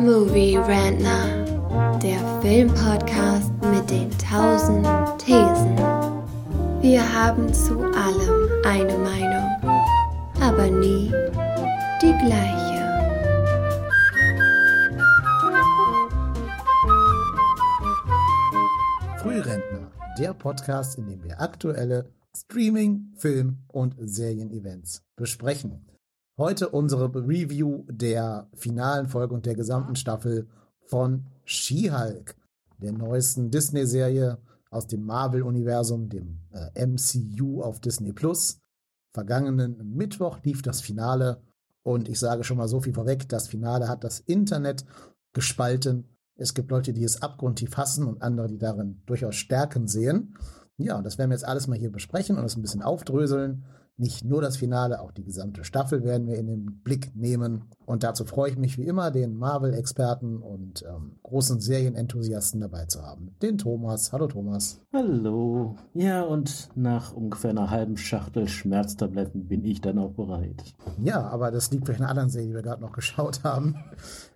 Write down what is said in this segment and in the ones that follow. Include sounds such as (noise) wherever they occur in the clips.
Movie Rantner, der Filmpodcast mit den tausend Thesen. Wir haben zu allem eine Meinung, aber nie die gleiche. Frührentner, der Podcast, in dem wir aktuelle Streaming, Film und Serien-Events besprechen. Heute unsere Review der finalen Folge und der gesamten Staffel von She-Hulk, der neuesten Disney-Serie aus dem Marvel-Universum, dem äh, MCU auf Disney Plus. Vergangenen Mittwoch lief das Finale und ich sage schon mal so viel vorweg, das Finale hat das Internet gespalten. Es gibt Leute, die es abgrundtief hassen und andere, die darin durchaus Stärken sehen. Ja, und das werden wir jetzt alles mal hier besprechen und es ein bisschen aufdröseln. Nicht nur das Finale, auch die gesamte Staffel werden wir in den Blick nehmen. Und dazu freue ich mich wie immer, den Marvel-Experten und ähm, großen Serienenthusiasten dabei zu haben. Den Thomas. Hallo Thomas. Hallo. Ja, und nach ungefähr einer halben Schachtel Schmerztabletten bin ich dann auch bereit. Ja, aber das liegt vielleicht in einer anderen Serie, die wir gerade noch geschaut haben.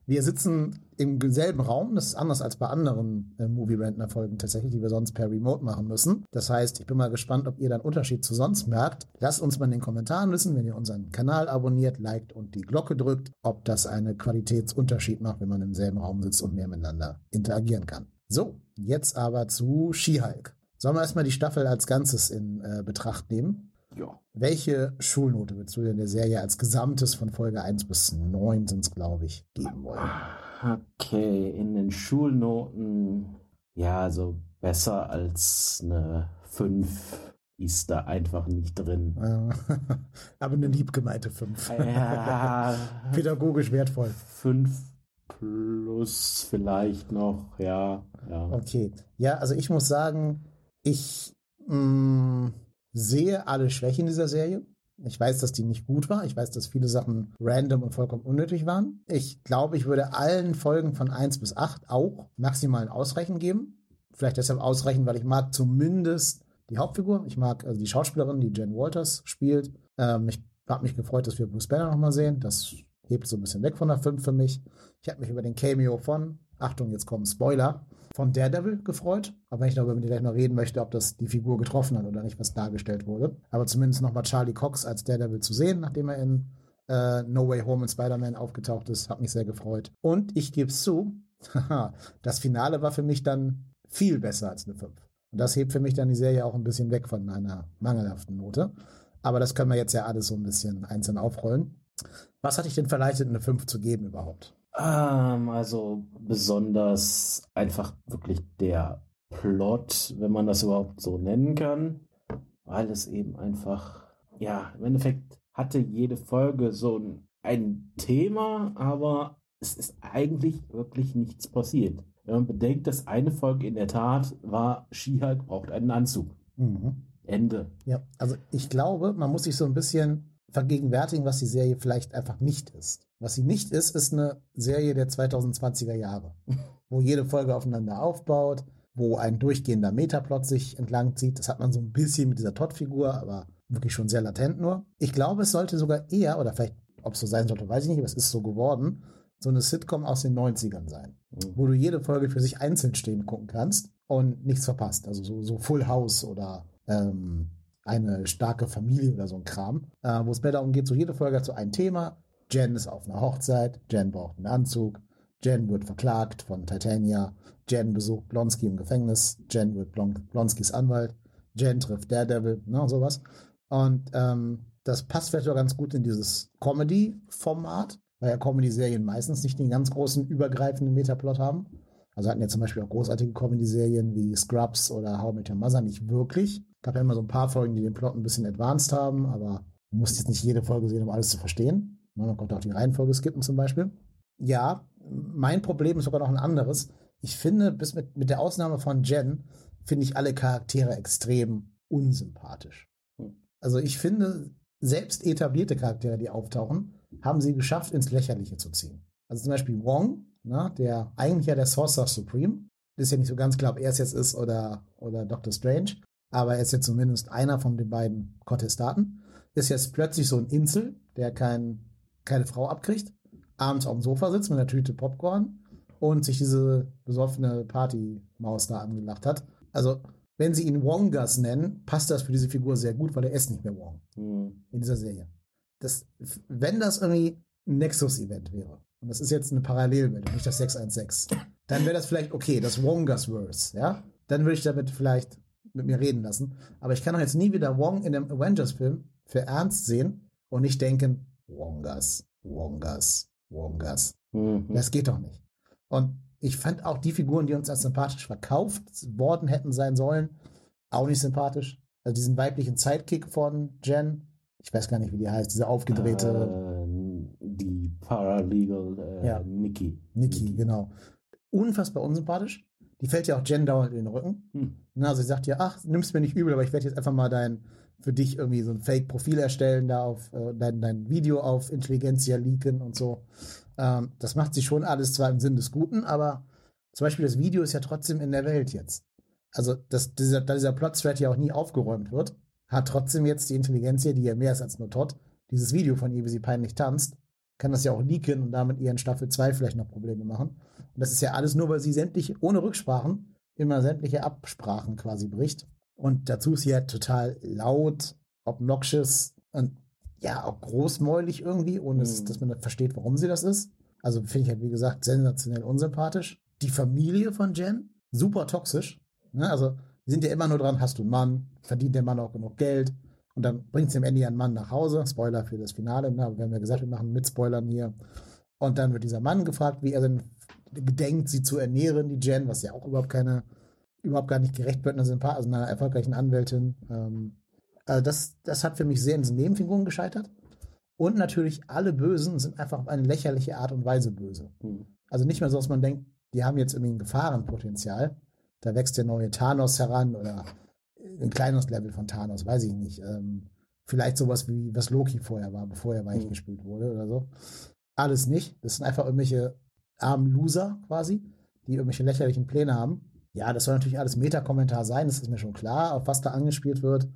Wir sitzen im selben Raum. Das ist anders als bei anderen äh, Movie Rentner Folgen tatsächlich, die wir sonst per Remote machen müssen. Das heißt, ich bin mal gespannt, ob ihr da einen Unterschied zu sonst merkt. Lasst uns mal in den Kommentaren wissen, wenn ihr unseren Kanal abonniert, liked und die Glocke drückt, ob das einen Qualitätsunterschied macht, wenn man im selben Raum sitzt und mehr miteinander interagieren kann. So, jetzt aber zu She-Hulk. Sollen wir erstmal die Staffel als Ganzes in äh, Betracht nehmen? Ja. Welche Schulnote würdest du denn der Serie als Gesamtes von Folge 1 bis 9 sind es, glaube ich, geben wollen? Okay, in den Schulnoten, ja, also besser als eine 5 ist da einfach nicht drin. (laughs) Aber eine liebgemeinte 5. Ja, (laughs) Pädagogisch wertvoll. 5 plus vielleicht noch, ja, ja. Okay. Ja, also ich muss sagen, ich mh, sehe alle Schwächen dieser Serie. Ich weiß, dass die nicht gut war. Ich weiß, dass viele Sachen random und vollkommen unnötig waren. Ich glaube, ich würde allen Folgen von 1 bis 8 auch maximalen Ausreichen geben. Vielleicht deshalb ausreichen, weil ich mag zumindest die Hauptfigur. Ich mag also die Schauspielerin, die Jen Walters spielt. Ähm, ich habe mich gefreut, dass wir Bruce Banner nochmal sehen. Das hebt so ein bisschen weg von der 5 für mich. Ich habe mich über den Cameo von, Achtung, jetzt kommen Spoiler, von Daredevil gefreut. Aber wenn ich darüber mit dir gleich noch reden möchte, ob das die Figur getroffen hat oder nicht, was dargestellt wurde. Aber zumindest nochmal Charlie Cox als Daredevil zu sehen, nachdem er in äh, No Way Home und Spider-Man aufgetaucht ist, hat mich sehr gefreut. Und ich gebe es zu, (laughs) das Finale war für mich dann viel besser als eine 5. Und das hebt für mich dann die Serie auch ein bisschen weg von einer mangelhaften Note. Aber das können wir jetzt ja alles so ein bisschen einzeln aufrollen. Was hat dich denn verleitet, eine 5 zu geben überhaupt? Ähm, also besonders einfach wirklich der Plot, wenn man das überhaupt so nennen kann, weil es eben einfach, ja, im Endeffekt hatte jede Folge so ein, ein Thema, aber es ist eigentlich wirklich nichts passiert. Wenn man bedenkt, dass eine Folge in der Tat war, She-Hulk braucht einen Anzug. Mhm. Ende. Ja, also ich glaube, man muss sich so ein bisschen vergegenwärtigen, was die Serie vielleicht einfach nicht ist. Was sie nicht ist, ist eine Serie der 2020er Jahre, (laughs) wo jede Folge aufeinander aufbaut, wo ein durchgehender Metaplot sich entlang zieht. Das hat man so ein bisschen mit dieser Todd-Figur, aber wirklich schon sehr latent nur. Ich glaube, es sollte sogar eher, oder vielleicht, ob es so sein sollte, weiß ich nicht, aber es ist so geworden, so eine Sitcom aus den 90ern sein, Mhm. wo du jede Folge für sich einzeln stehen gucken kannst und nichts verpasst. Also so, so Full House oder ähm, eine starke Familie oder so ein Kram, äh, wo es mehr darum geht, so jede Folge hat so ein Thema. Jen ist auf einer Hochzeit, Jen braucht einen Anzug, Jen wird verklagt von Titania, Jen besucht Blonsky im Gefängnis, Jen wird Blon Blonskys Anwalt, Jen trifft Daredevil, ne, und sowas. Und ähm, das passt vielleicht auch ganz gut in dieses Comedy-Format, weil ja Comedy-Serien meistens nicht den ganz großen übergreifenden Metaplot haben. Also hatten ja zum Beispiel auch großartige Comedy-Serien wie Scrubs oder How Met Your Mother nicht wirklich. Gab ja immer so ein paar Folgen, die den Plot ein bisschen advanced haben, aber du musst jetzt nicht jede Folge sehen, um alles zu verstehen. Ne, Man konnte auch die Reihenfolge skippen zum Beispiel. Ja, mein Problem ist sogar noch ein anderes. Ich finde, bis mit, mit der Ausnahme von Jen, finde ich alle Charaktere extrem unsympathisch. Hm. Also ich finde, selbst etablierte Charaktere, die auftauchen, haben sie geschafft, ins Lächerliche zu ziehen. Also zum Beispiel Wong, ne, der eigentlich ja der Sorcerer Supreme, ist ja nicht so ganz klar, ob er es jetzt ist oder, oder Doctor Strange, aber er ist jetzt zumindest einer von den beiden Kontestaten, ist jetzt plötzlich so ein Insel, der kein, keine Frau abkriegt abends auf dem Sofa sitzt mit einer Tüte Popcorn und sich diese besoffene Partymaus da angelacht hat. Also, wenn sie ihn Wongas nennen, passt das für diese Figur sehr gut, weil er ist nicht mehr Wong Hm. in dieser Serie. Das, wenn das irgendwie ein Nexus-Event wäre, und das ist jetzt eine Parallelwelt nicht das 616, dann wäre das vielleicht okay, das Wongas-Verse, ja? Dann würde ich damit vielleicht mit mir reden lassen. Aber ich kann doch jetzt nie wieder Wong in einem Avengers-Film für ernst sehen und nicht denken, Wongas, Wongas, Wongas. Mhm. Das geht doch nicht. Und ich fand auch die Figuren, die uns als sympathisch verkauft worden hätten sein sollen, auch nicht sympathisch. Also diesen weiblichen Sidekick von Jen, ich weiß gar nicht, wie die heißt, diese aufgedrehte Äh, die Paralegal äh, Ja. Nikki. Nikki, genau. Unfassbar unsympathisch. Die fällt ja auch Jen dauernd in den Rücken. Hm. Na, also sie sagt ja, ach, nimm's mir nicht übel, aber ich werde jetzt einfach mal dein, für dich irgendwie so ein Fake-Profil erstellen, da auf äh, dein, dein Video auf Intelligenzia leaken und so. Ähm, das macht sie schon alles zwar im Sinn des Guten, aber zum Beispiel das Video ist ja trotzdem in der Welt jetzt. Also, dass dieser, da dieser Plot-Thread ja auch nie aufgeräumt wird, hat trotzdem jetzt die Intelligenzia, die ja mehr ist als nur Todd, dieses Video von ihr, wie sie peinlich tanzt, kann das ja auch leaken und damit ihr in Staffel 2 vielleicht noch Probleme machen. Und das ist ja alles nur, weil sie sämtliche, ohne Rücksprachen, immer sämtliche Absprachen quasi bricht. Und dazu ist sie ja total laut, obnoxious und ja, auch großmäulig irgendwie, ohne dass- Mhm. dass man versteht, warum sie das ist. Also finde ich halt, wie gesagt, sensationell unsympathisch. Die Familie von Jen, super toxisch. Ne? Also, die sind ja immer nur dran, hast du einen Mann, verdient der Mann auch genug Geld und dann bringt sie am Ende ihren Mann nach Hause. Spoiler für das Finale, ne? wir haben ja gesagt, wir machen mit Spoilern hier. Und dann wird dieser Mann gefragt, wie er denn gedenkt, sie zu ernähren, die Jen, was ja auch überhaupt keine, überhaupt gar nicht gerecht wird, einer, Sympa- also einer erfolgreichen Anwältin. Ähm, also das, das hat für mich sehr in diesen Nebenfiguren gescheitert. Und natürlich alle Bösen sind einfach auf eine lächerliche Art und Weise böse. Hm. Also nicht mehr so, dass man denkt, die haben jetzt irgendwie ein Gefahrenpotenzial. Da wächst der neue Thanos heran oder ein kleines Level von Thanos, weiß ich nicht. Ähm, vielleicht sowas wie was Loki vorher war, bevor er weich Mhm. gespielt wurde oder so. Alles nicht. Das sind einfach irgendwelche armen Loser quasi, die irgendwelche lächerlichen Pläne haben. Ja, das soll natürlich alles Meta-Kommentar sein, das ist mir schon klar, auf was da angespielt wird.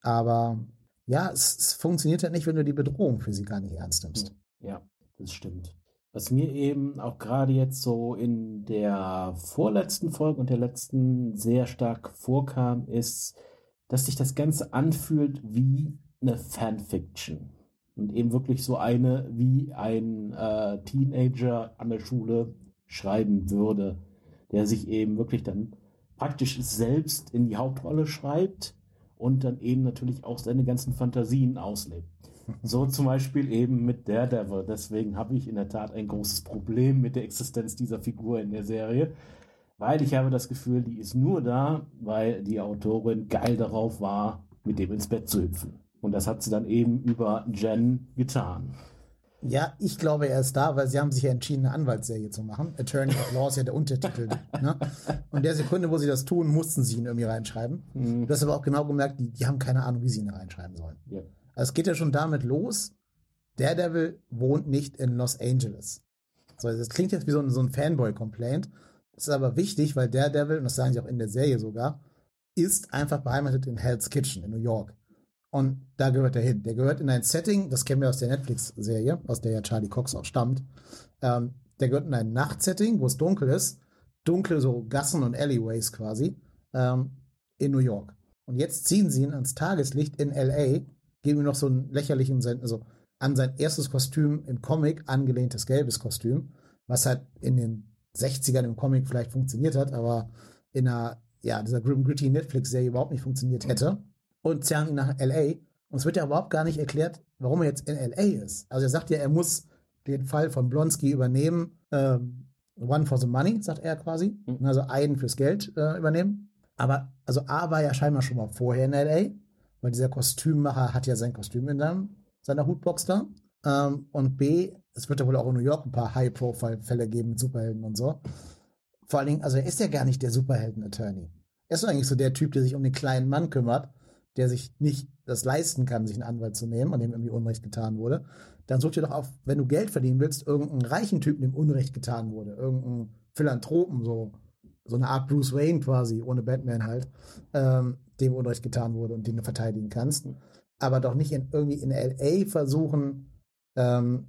Aber ja, es, es funktioniert halt nicht, wenn du die Bedrohung für sie gar nicht ernst nimmst. Ja, das stimmt. Was mir eben auch gerade jetzt so in der vorletzten Folge und der letzten sehr stark vorkam, ist, dass sich das Ganze anfühlt wie eine Fanfiction. Und eben wirklich so eine, wie ein äh, Teenager an der Schule schreiben würde, der sich eben wirklich dann praktisch selbst in die Hauptrolle schreibt und dann eben natürlich auch seine ganzen Fantasien auslebt. (laughs) So zum Beispiel eben mit Daredevil. Deswegen habe ich in der Tat ein großes Problem mit der Existenz dieser Figur in der Serie, weil ich habe das Gefühl, die ist nur da, weil die Autorin geil darauf war, mit dem ins Bett zu hüpfen. Und das hat sie dann eben über Jen getan. Ja, ich glaube, er ist da, weil sie haben sich ja entschieden, eine Anwaltsserie zu machen. Attorney of Law ist ja der Untertitel. (laughs) ne? Und der Sekunde, wo sie das tun, mussten sie ihn irgendwie reinschreiben. Mhm. Du hast aber auch genau gemerkt, die, die haben keine Ahnung, wie sie ihn reinschreiben sollen. Ja. Also es geht ja schon damit los, Daredevil wohnt nicht in Los Angeles. So, das klingt jetzt wie so ein, so ein Fanboy-Complaint. Das ist aber wichtig, weil Daredevil, und das sagen sie auch in der Serie sogar, ist einfach beheimatet in Hell's Kitchen in New York. Und da gehört er hin. Der gehört in ein Setting, das kennen wir aus der Netflix-Serie, aus der ja Charlie Cox auch stammt. Ähm, der gehört in ein Nachtsetting, wo es dunkel ist. Dunkle so Gassen und Alleyways quasi. Ähm, in New York. Und jetzt ziehen sie ihn ans Tageslicht in L.A., geben ihm noch so einen lächerlichen, also an sein erstes Kostüm im Comic angelehntes gelbes Kostüm, was halt in den 60ern im Comic vielleicht funktioniert hat, aber in einer, ja, dieser Grim Gritty Netflix-Serie überhaupt nicht funktioniert hätte. Und zerren ihn nach L.A. Und es wird ja überhaupt gar nicht erklärt, warum er jetzt in L.A. ist. Also er sagt ja, er muss den Fall von Blonsky übernehmen. Ähm, one for the money, sagt er quasi. Mhm. Also einen fürs Geld äh, übernehmen. Aber, also A war ja scheinbar schon mal vorher in L.A., weil dieser Kostümmacher hat ja sein Kostüm in seinem, seiner Hutbox da. Ähm, und B, es wird ja wohl auch in New York ein paar High-Profile-Fälle geben mit Superhelden und so. Vor allen Dingen, also er ist ja gar nicht der Superhelden-Attorney. Er ist eigentlich so der Typ, der sich um den kleinen Mann kümmert, der sich nicht das leisten kann, sich einen Anwalt zu nehmen, an dem irgendwie Unrecht getan wurde. Dann such dir doch auf, wenn du Geld verdienen willst, irgendeinen reichen Typen, dem Unrecht getan wurde. Irgendeinen Philanthropen, so, so eine Art Bruce Wayne quasi, ohne Batman halt, ähm, dem Unrecht getan wurde und den du verteidigen kannst. Aber doch nicht in, irgendwie in L.A. versuchen, ähm,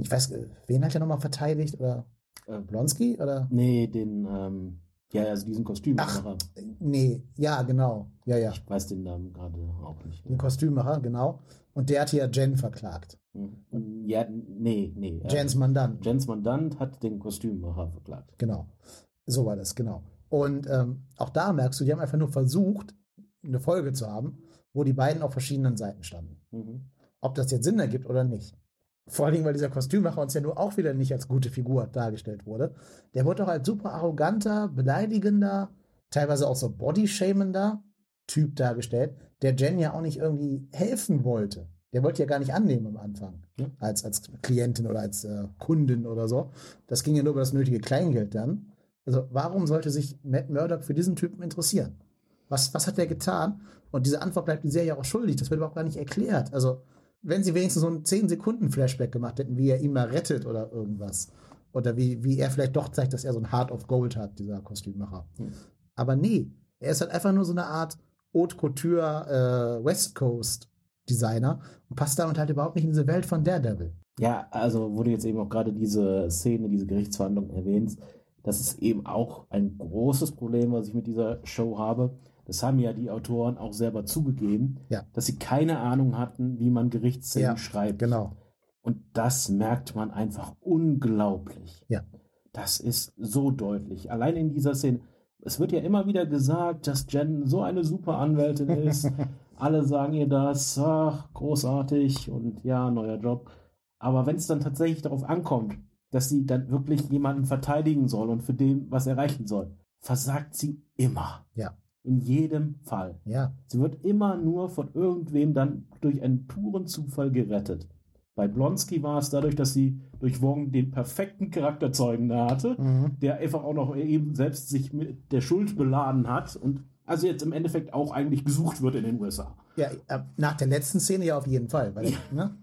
ich weiß, wen hat er nochmal verteidigt? Oder Äh, Blonsky? Oder? nee, den, ähm, ja, also diesen Kostümmacher. Nee, ja, genau. Ja, ja. Ich weiß den Namen gerade auch nicht. Den Kostümmacher, genau. Und der hat hier Jen verklagt. Mhm. Ja, nee, nee. äh, Jens Mandant. Jens Mandant hat den Kostümmacher verklagt. Genau. So war das, genau. Und ähm, auch da merkst du, die haben einfach nur versucht, eine Folge zu haben, wo die beiden auf verschiedenen Seiten standen. Mhm. Ob das jetzt Sinn ergibt oder nicht. Vor allen Dingen, weil dieser Kostümmacher uns ja nur auch wieder nicht als gute Figur dargestellt wurde. Der wurde doch als super arroganter, beleidigender, teilweise auch so bodyshamender Typ dargestellt, der Jen ja auch nicht irgendwie helfen wollte. Der wollte ja gar nicht annehmen am Anfang. Ja. Als, als Klientin oder als äh, Kundin oder so. Das ging ja nur über das nötige Kleingeld dann. Also warum sollte sich Matt Murdock für diesen Typen interessieren? Was, was hat der getan? Und diese Antwort bleibt die Serie auch schuldig. Das wird überhaupt gar nicht erklärt. Also wenn sie wenigstens so einen 10-Sekunden-Flashback gemacht hätten, wie er ihn mal rettet oder irgendwas. Oder wie, wie er vielleicht doch zeigt, dass er so ein Heart of Gold hat, dieser Kostümmacher. Hm. Aber nee, er ist halt einfach nur so eine Art Haute Couture äh, West Coast Designer und passt damit halt überhaupt nicht in diese Welt von Daredevil. Ja, also wo du jetzt eben auch gerade diese Szene, diese Gerichtsverhandlung erwähnst, das ist eben auch ein großes Problem, was ich mit dieser Show habe. Das haben ja die Autoren auch selber zugegeben, Ja. dass sie keine Ahnung hatten, wie man Gerichtsszenen Ja, schreibt. Genau. Und das merkt man einfach unglaublich. Ja. Das ist so deutlich. Allein in dieser Szene. Es wird ja immer wieder gesagt, dass Jen so eine super Anwältin ist. (laughs) Alle sagen ihr das, ach, großartig und ja, neuer Job. Aber wenn es dann tatsächlich darauf ankommt, dass sie dann wirklich jemanden verteidigen soll und für den was erreichen soll, versagt sie immer. Ja. In jedem Fall. Ja. Sie wird immer nur von irgendwem dann durch einen puren Zufall gerettet. Bei Blonsky war es dadurch, dass sie durch Wong den perfekten Charakterzeugen da hatte, Mhm. der einfach auch noch eben selbst sich mit der Schuld beladen hat und also jetzt im Endeffekt auch eigentlich gesucht wird in den USA. Ja, äh, nach der letzten Szene ja auf jeden Fall. Weil, ne?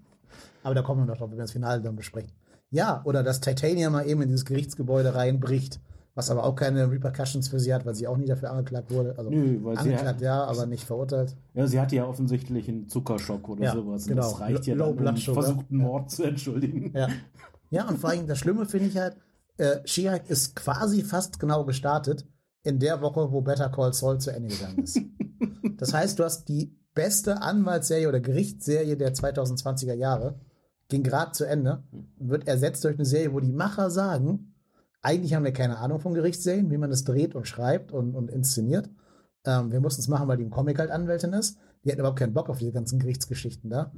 Aber da kommen wir noch drauf, wenn wir das Finale dann besprechen. Ja, oder dass Titanium mal eben in dieses Gerichtsgebäude reinbricht, was aber auch keine Repercussions für sie hat, weil sie auch nie dafür angeklagt wurde. Also Nö, weil sie angeklagt hat- ja, aber nicht verurteilt. Ja, sie hatte ja offensichtlich einen Zuckerschock oder Ja, sowas. Und genau. Das reicht ja Low dann, um versuchten Mord zu entschuldigen. Ja. Ja, und vor allem das Schlimme finde ich halt, äh, She-Hulk ist quasi fast genau gestartet in der Woche, wo Better Call Saul zu Ende gegangen ist. (laughs) das heißt, du hast die beste Anwaltsserie oder Gerichtsserie der 2020er Jahre, ging gerade zu Ende, wird ersetzt durch eine Serie, wo die Macher sagen, eigentlich haben wir keine Ahnung von Gerichtsserien, wie man es dreht und schreibt und, und inszeniert. Ähm, wir mussten es machen, weil die im Comic halt Anwältin ist. Die hatten überhaupt keinen Bock auf diese ganzen Gerichtsgeschichten da.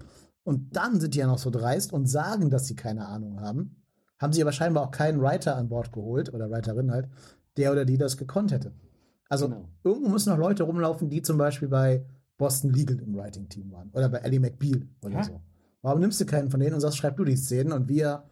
Und dann sind die ja noch so dreist und sagen, dass sie keine Ahnung haben. Haben sie aber scheinbar auch keinen Writer an Bord geholt oder Writerin halt, der oder die das gekonnt hätte. Also Genau. irgendwo müssen noch Leute rumlaufen, die zum Beispiel bei Boston Legal im Writing-Team waren. Oder bei Ellie McBeal oder Ja. so. Warum nimmst du keinen von denen und sagst, schreib du die Szenen und wir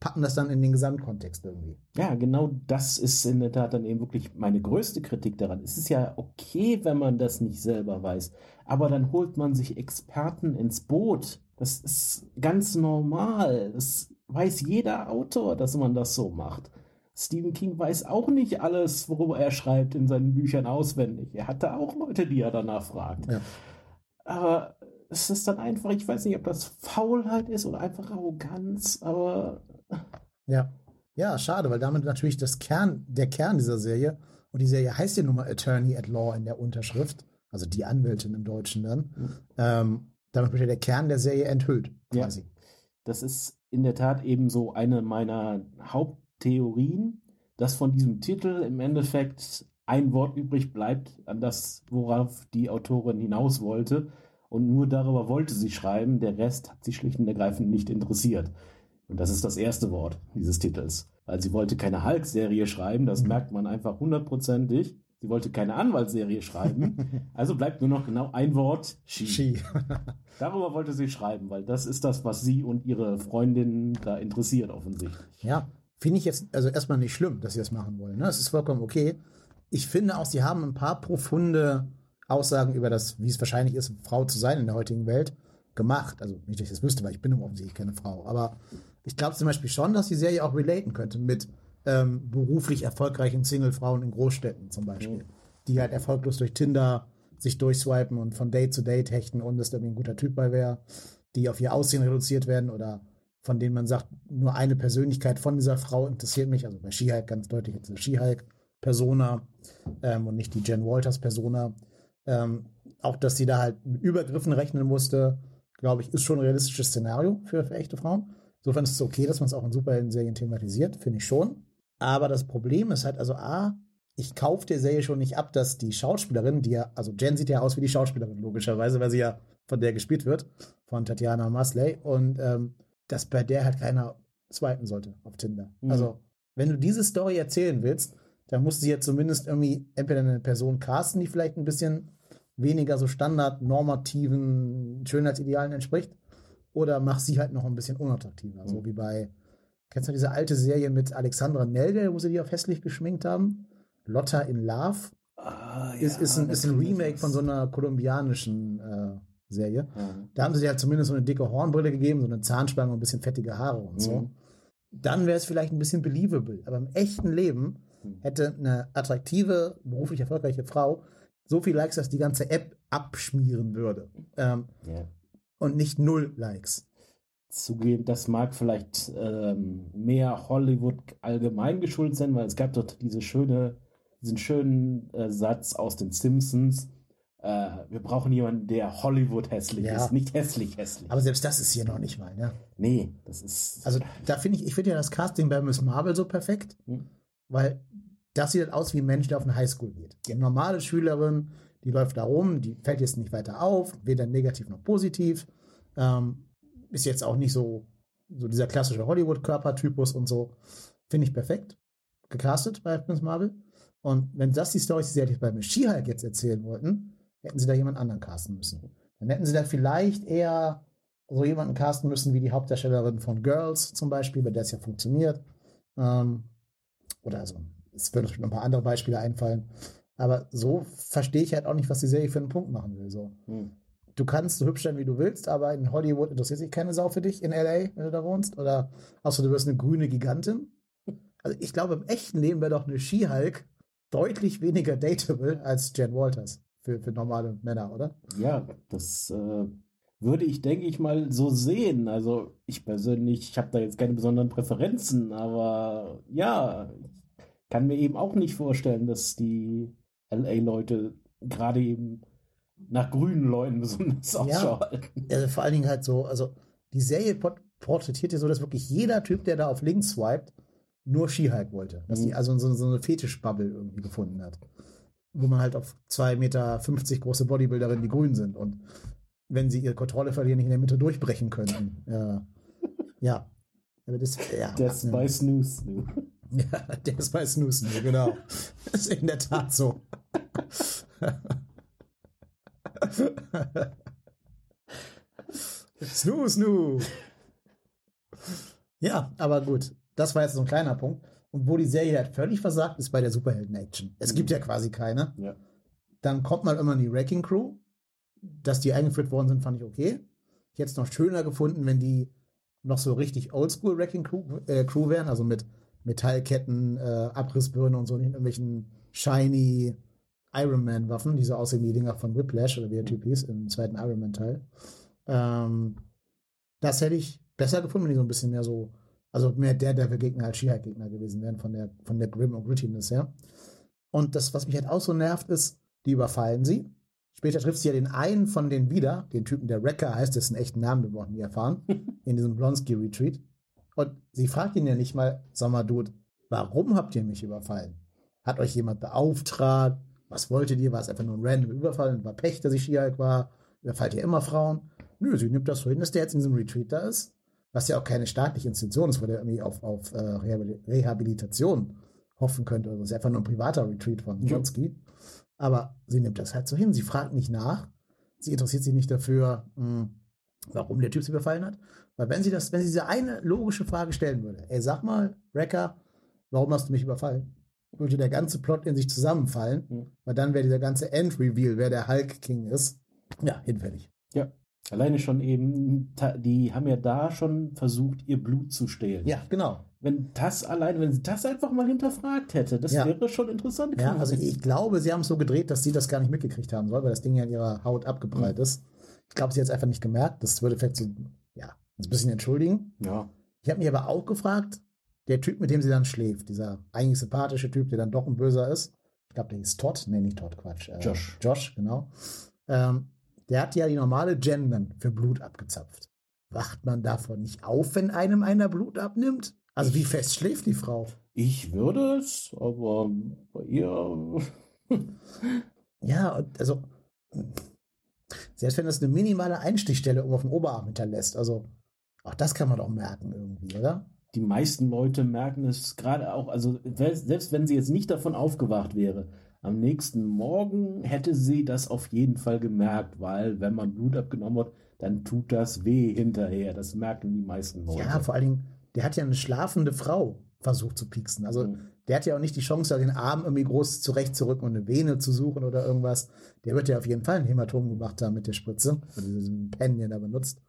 packen das dann in den Gesamtkontext irgendwie. Ja, genau das ist in der Tat dann eben wirklich meine größte Kritik daran. Es ist ja okay, wenn man das nicht selber weiß, aber dann holt man sich Experten ins Boot. Das ist ganz normal. Das weiß jeder Autor, dass man das so macht. Stephen King weiß auch nicht alles, worüber er schreibt in seinen Büchern auswendig. Er hatte auch Leute, die er danach fragt. Ja. Aber es ist dann einfach, ich weiß nicht, ob das Faulheit ist oder einfach Arroganz, aber Ja. Ja, schade, weil damit natürlich das Kern, der Kern dieser Serie, und die Serie heißt ja nun mal Attorney at Law in der Unterschrift, also die Anwältin im Deutschen dann, ähm, damit wird ja der Kern der Serie enthüllt, Ja. quasi. Das ist in der Tat eben so eine meiner Haupttheorien, dass von diesem Titel im Endeffekt ein Wort übrig bleibt, an das, worauf die Autorin hinaus wollte. Und nur darüber wollte sie schreiben. Der Rest hat sie schlicht und ergreifend nicht interessiert. Und das ist das erste Wort dieses Titels. Weil sie wollte keine Hulk-Serie schreiben, das Mhm. merkt man einfach hundertprozentig. Sie wollte keine Anwaltsserie schreiben. (laughs) also bleibt nur noch genau ein Wort. She. Ski. (laughs) Darüber wollte sie schreiben, weil das ist das, was sie und ihre Freundinnen da interessiert, offensichtlich. Ja, finde ich jetzt also erstmal nicht schlimm, dass sie das machen wollen. Ne? Es ist vollkommen okay. Ich finde auch, sie haben ein paar profunde Aussagen über das, wie es wahrscheinlich ist, Frau zu sein in der heutigen Welt, gemacht. Also nicht, dass ich das wüsste, weil ich bin offensichtlich keine Frau. Aber ich glaube zum Beispiel schon, dass die Serie auch relaten könnte mit ähm, beruflich erfolgreichen Single-Frauen in Großstädten zum Beispiel, Mhm. die halt erfolglos durch Tinder sich durchswipen und von Date zu Date hechten und es da irgendwie ein guter Typ bei wäre, die auf ihr Aussehen reduziert werden oder von denen man sagt, nur eine Persönlichkeit von dieser Frau interessiert mich. Also bei She-Hulk ganz deutlich jetzt eine She-Hulk-Persona ähm, und nicht die Jen Walters-Persona. Ähm, auch, dass sie da halt mit Übergriffen rechnen musste, glaube ich, ist schon ein realistisches Szenario für, für echte Frauen. Insofern ist es okay, dass man es auch in Superhelden-Serien thematisiert, finde ich schon. Aber das Problem ist halt, also A, ich kaufe der Serie schon nicht ab, dass die Schauspielerin, die ja, also Jen sieht ja aus wie die Schauspielerin, logischerweise, weil sie ja von der gespielt wird, von Tatjana Masley, und ähm, dass bei der halt keiner swipen sollte auf Tinder. Mhm. Also, wenn du diese Story erzählen willst, dann musst du jetzt zumindest irgendwie entweder eine Person casten, die vielleicht ein bisschen weniger so standardnormativen Schönheitsidealen entspricht, oder mach sie halt noch ein bisschen unattraktiver. Mhm. So wie bei, kennst du diese alte Serie mit Alexandra Nelge, wo sie die auf hässlich geschminkt haben? Lotta in Love Ah, ist, ist, ein, ist ein Remake von so einer kolumbianischen äh, Serie. Ja. Da haben sie dir halt zumindest so eine dicke Hornbrille gegeben, so eine Zahnspange und ein bisschen fettige Haare und so. Mhm. Dann wäre es vielleicht ein bisschen believable. Aber im echten Leben Mhm. hätte eine attraktive, beruflich erfolgreiche Frau so viel Likes, dass die ganze App abschmieren würde. Ähm, Ja. und nicht null Likes. Zugeben, das mag vielleicht ähm, mehr Hollywood allgemein geschuldet sein, weil es gab dort diese schöne, diesen schönen äh, Satz aus den Simpsons. Äh, wir brauchen jemanden, der Hollywood hässlich Ja. ist, nicht hässlich hässlich. Aber selbst das ist hier noch nicht mal. Ne? nee, das ist. Also da finde ich, ich finde ja das Casting bei Miss Marvel so perfekt, Hm. weil das sieht halt aus wie ein Mensch, der auf eine Highschool geht. Die normale Schülerin, die läuft da rum, die fällt jetzt nicht weiter auf, weder negativ noch positiv. Ähm, ist jetzt auch nicht so, so dieser klassische Hollywood-Körpertypus und so. Finde ich perfekt. Gecastet bei Miss Marvel. Und wenn das die Story ist, die sie halt bei She-Hulk jetzt erzählen wollten, hätten sie da jemand anderen casten müssen. Dann hätten sie da vielleicht eher so jemanden casten müssen wie die Hauptdarstellerin von Girls zum Beispiel, bei der es ja funktioniert. Ähm, oder also, es würden noch ein paar andere Beispiele einfallen. Aber so verstehe ich halt auch nicht, was die Serie für einen Punkt machen will. So. Hm. Du kannst so hübsch sein, wie du willst, aber in Hollywood interessiert sich keine Sau für dich in LA, wenn du da wohnst. Oder außer du wirst eine grüne Gigantin. Also ich glaube, im echten Leben wäre doch eine She-Hulk deutlich weniger dateable als Jen Walters für, für normale Männer, oder? Ja, das äh, würde ich, denke ich mal, so sehen. Also ich persönlich, ich habe da jetzt keine besonderen Präferenzen, aber ja, ich kann mir eben auch nicht vorstellen, dass die LA-Leute gerade eben nach grünen Leuten (laughs) besonders Ja. Ausschau halten. Also vor allen Dingen halt so, also die Serie port- porträtiert ja so, dass wirklich jeder Typ, der da auf links swiped, nur She-Hulk wollte. Dass Mhm. die also so, so eine Fetischbubble irgendwie gefunden hat. Wo man halt auf 2,50 Meter große Bodybuilderinnen, die grün sind. Und wenn sie ihre Kontrolle verlieren, nicht in der Mitte durchbrechen könnten. Ja. Ja. Aber das, ja. Bei Snooze. Snoo. (laughs) Ja, der ist bei Snooze, nur, genau. Das (laughs) ist in der Tat so. (laughs) Snoo, snoo. Ja, aber gut. Das war jetzt so ein kleiner Punkt. Und wo die Serie halt völlig versagt, ist bei der Superhelden-Action. Es gibt ja quasi keine. Ja. Dann kommt mal immer die Wrecking Crew. Dass die eingeführt worden sind, fand ich okay. Ich hätte es noch schöner gefunden, wenn die noch so richtig Oldschool Wrecking Crew, äh, Crew wären, also mit Metallketten, äh, Abrissbirne und so, nicht irgendwelchen shiny Iron Man Waffen, die so aussehen wie die Dinger von Whiplash oder wie der Typ hieß im zweiten Iron Man Teil. Ähm, das hätte ich besser gefunden, wenn die so ein bisschen mehr so, also mehr der, der Gegner als she Gegner gewesen wären von der, von der Grim und Grittiness her. Und das, was mich halt auch so nervt, ist, die überfallen sie. Später trifft sie ja den einen von denen wieder, den Typen, der Wrecker heißt, dessen echten Namen wir noch nie erfahren, (laughs) in diesem Blonsky-Retreat. Und sie fragt ihn ja nicht mal, sag mal, Dude, warum habt ihr mich überfallen? Hat euch jemand beauftragt? Was wolltet ihr? War es einfach nur ein random Überfall und war Pech, dass ich She-Hulk war? Überfallt ihr immer Frauen? Nö, sie nimmt das so hin, dass der jetzt in diesem Retreat da ist. Was ja auch keine staatliche Institution ist, wo der irgendwie auf, auf äh, Rehabil- Rehabilitation hoffen könnte. Also das ist einfach nur ein privater Retreat von Ja. Blonsky. Aber sie nimmt das halt so hin. Sie fragt nicht nach. Sie interessiert sich nicht dafür, mh, warum der Typ sie überfallen hat. Weil wenn sie das, wenn sie diese eine logische Frage stellen würde, ey, sag mal, Wrecker, warum hast du mich überfallen? Würde der ganze Plot in sich zusammenfallen, Mhm. weil dann wäre dieser ganze End-Reveal, wer der Hulk King ist, ja, hinfällig. Ja. Alleine schon eben, die haben ja da schon versucht, ihr Blut zu stehlen. Ja, genau. Wenn das allein, wenn sie das einfach mal hinterfragt hätte, das Ja. wäre schon interessant Ja, gewesen. also ich glaube, sie haben es so gedreht, dass sie das gar nicht mitgekriegt haben soll, weil das Ding ja in ihrer Haut abgeprallt ist. Ich glaube, sie hat es einfach nicht gemerkt. Das würde vielleicht so, ja, ein bisschen entschuldigen. ja. Ich habe mich aber auch gefragt, der Typ, mit dem sie dann schläft, dieser eigentlich sympathische Typ, der dann doch ein Böser ist, ich glaube, der hieß Todd, nee, nicht Todd, Quatsch. Äh, Josh. Josh, genau. Ähm, der hat ja die normale Jen dann für Blut abgezapft. Wacht man davon nicht auf, wenn einem einer Blut abnimmt? Also wie fest schläft die Frau? Ich würde es, aber bei ihr. Ja, also selbst wenn das eine minimale Einstichstelle auf dem Oberarm hinterlässt, also auch das kann man doch merken irgendwie, oder? Die meisten Leute merken es gerade auch, also selbst wenn sie jetzt nicht davon aufgewacht wäre, am nächsten Morgen hätte sie das auf jeden Fall gemerkt, weil wenn man Blut abgenommen hat, dann tut das weh hinterher. Das merken die meisten Leute. Ja, vor allen Dingen, der hat ja eine schlafende Frau versucht zu pieksen. Also Mhm. Der hat ja auch nicht die Chance, den Arm irgendwie groß zurechtzurücken und eine Vene zu suchen oder irgendwas. Der wird ja auf jeden Fall ein Hämatom gemacht haben mit der Spritze, oder diesem Pen, den er benutzt.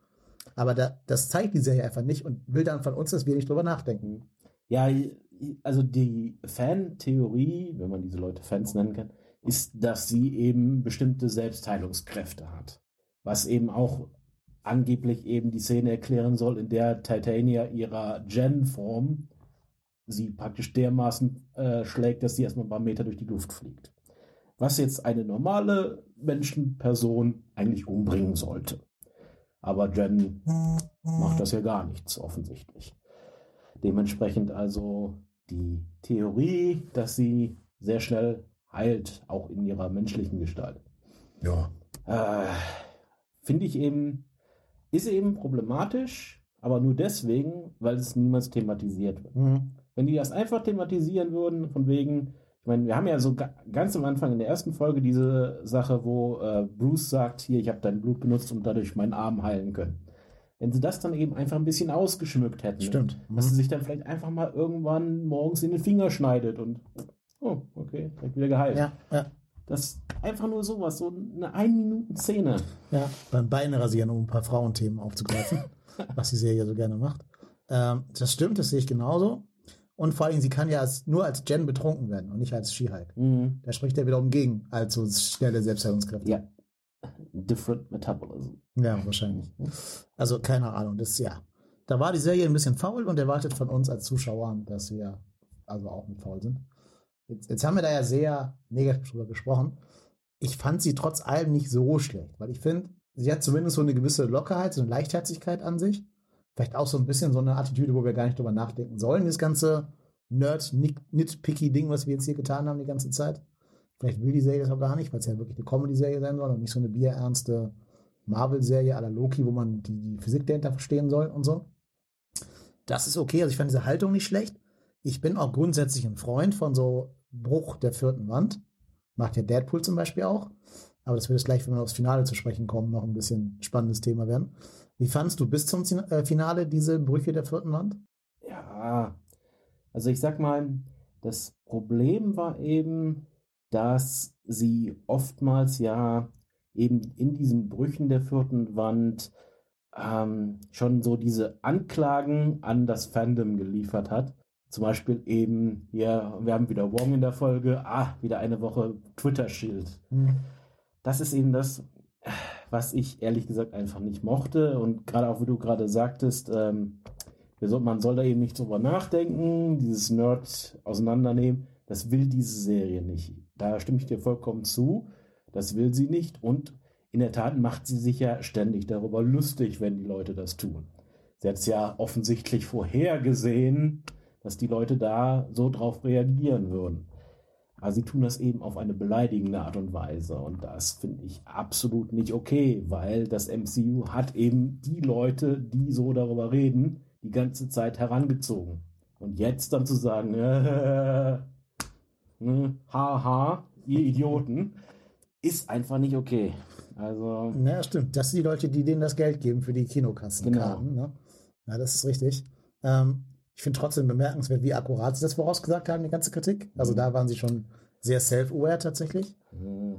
Aber da, das zeigt die Serie einfach nicht und will dann von uns, dass wir nicht drüber nachdenken. Ja, also die Fan-Theorie, wenn man diese Leute Fans nennen kann, ist, dass sie eben bestimmte Selbstheilungskräfte hat. Was eben auch angeblich eben die Szene erklären soll, in der Titania ihrer Gen-Form sie praktisch dermaßen äh, schlägt, dass sie erstmal ein paar Meter durch die Luft fliegt. Was jetzt eine normale Menschenperson eigentlich umbringen sollte. Aber Jen macht das ja gar nichts, offensichtlich. Dementsprechend also die Theorie, dass sie sehr schnell heilt, auch in ihrer menschlichen Gestalt. Ja. Äh, Finde ich eben, ist eben problematisch, aber nur deswegen, weil es niemals thematisiert wird. Mhm. Wenn die das einfach thematisieren würden, von wegen, ich meine, wir haben ja so ga ganz am Anfang in der ersten Folge diese Sache, wo äh, Bruce sagt, hier, ich habe dein Blut benutzt und dadurch meinen Arm heilen können. Wenn sie das dann eben einfach ein bisschen ausgeschmückt hätten, Stimmt. dass Mhm. sie sich dann vielleicht einfach mal irgendwann morgens in den Finger schneidet und oh, okay, direkt wieder geheilt. Ja, ja, Das einfach nur sowas, so eine Ein-Minuten-Szene. ja. Beim Beinrasieren, um ein paar Frauenthemen aufzugreifen, (laughs) was die Serie so gerne macht. Ähm, das stimmt, das sehe ich genauso. Und vor allem, sie kann ja als, nur als Jen betrunken werden und nicht als She-Hulk. Mhm. Da spricht er wiederum gegen, als so schnelle Selbstheilungskräfte. Ja. Different Metabolism. Ja, wahrscheinlich. Also, keine Ahnung, das, ja. Da war die Serie ein bisschen faul und erwartet von uns als Zuschauern, dass wir also auch mit faul sind. Jetzt, jetzt haben wir da ja sehr negativ drüber gesprochen. Ich fand sie trotz allem nicht so schlecht, weil ich finde, sie hat zumindest so eine gewisse Lockerheit, so eine Leichtherzigkeit an sich. Vielleicht auch so ein bisschen so eine Attitüde, wo wir gar nicht drüber nachdenken sollen. Das ganze Nerd-Nitpicky-Ding, was wir jetzt hier getan haben die ganze Zeit. Vielleicht will die Serie das auch gar nicht, weil es ja wirklich eine Comedy-Serie sein soll und nicht so eine bierernste Marvel-Serie à la Loki, wo man die, die Physik dahinter verstehen soll und so. Das ist okay. Also ich fand diese Haltung nicht schlecht. Ich bin auch grundsätzlich ein Freund von so Bruch der vierten Wand. Macht ja Deadpool zum Beispiel auch. Aber das wird jetzt gleich, wenn wir aufs Finale zu sprechen kommen, noch ein bisschen spannendes Thema werden. Wie fandst du bis zum äh, Finale diese Brüche der vierten Wand? Ja, also ich sag mal, das Problem war eben, dass sie oftmals ja eben in diesen Brüchen der vierten Wand ähm, schon so diese Anklagen an das Fandom geliefert hat. Zum Beispiel eben, ja, wir haben wieder Wong in der Folge, ah, wieder eine Woche Twitter-Schild. Das ist eben das, was ich ehrlich gesagt einfach nicht mochte. Und gerade auch, wie du gerade sagtest, ähm, man soll da eben nicht drüber nachdenken, dieses Nerd auseinandernehmen. Das will diese Serie nicht. Da stimme ich dir vollkommen zu. Das will sie nicht. Und in der Tat macht sie sich ja ständig darüber lustig, wenn die Leute das tun. Sie hat es ja offensichtlich vorhergesehen, dass die Leute da so drauf reagieren würden. Aber sie tun das eben auf eine beleidigende Art und Weise. Und das finde ich absolut nicht okay, weil das MCU hat eben die Leute, die so darüber reden, die ganze Zeit herangezogen. Und jetzt dann zu sagen, (laughs) äh, äh, haha, ihr Idioten, ist einfach nicht okay. Also, Ja, stimmt. Das sind die Leute, die denen das Geld geben für die Kinokassenkarten. Ne? Ja, das ist richtig. Ähm, ich finde trotzdem bemerkenswert, wie akkurat sie das vorausgesagt haben, die ganze Kritik. Also Mhm. da waren sie schon sehr self-aware tatsächlich. Äh,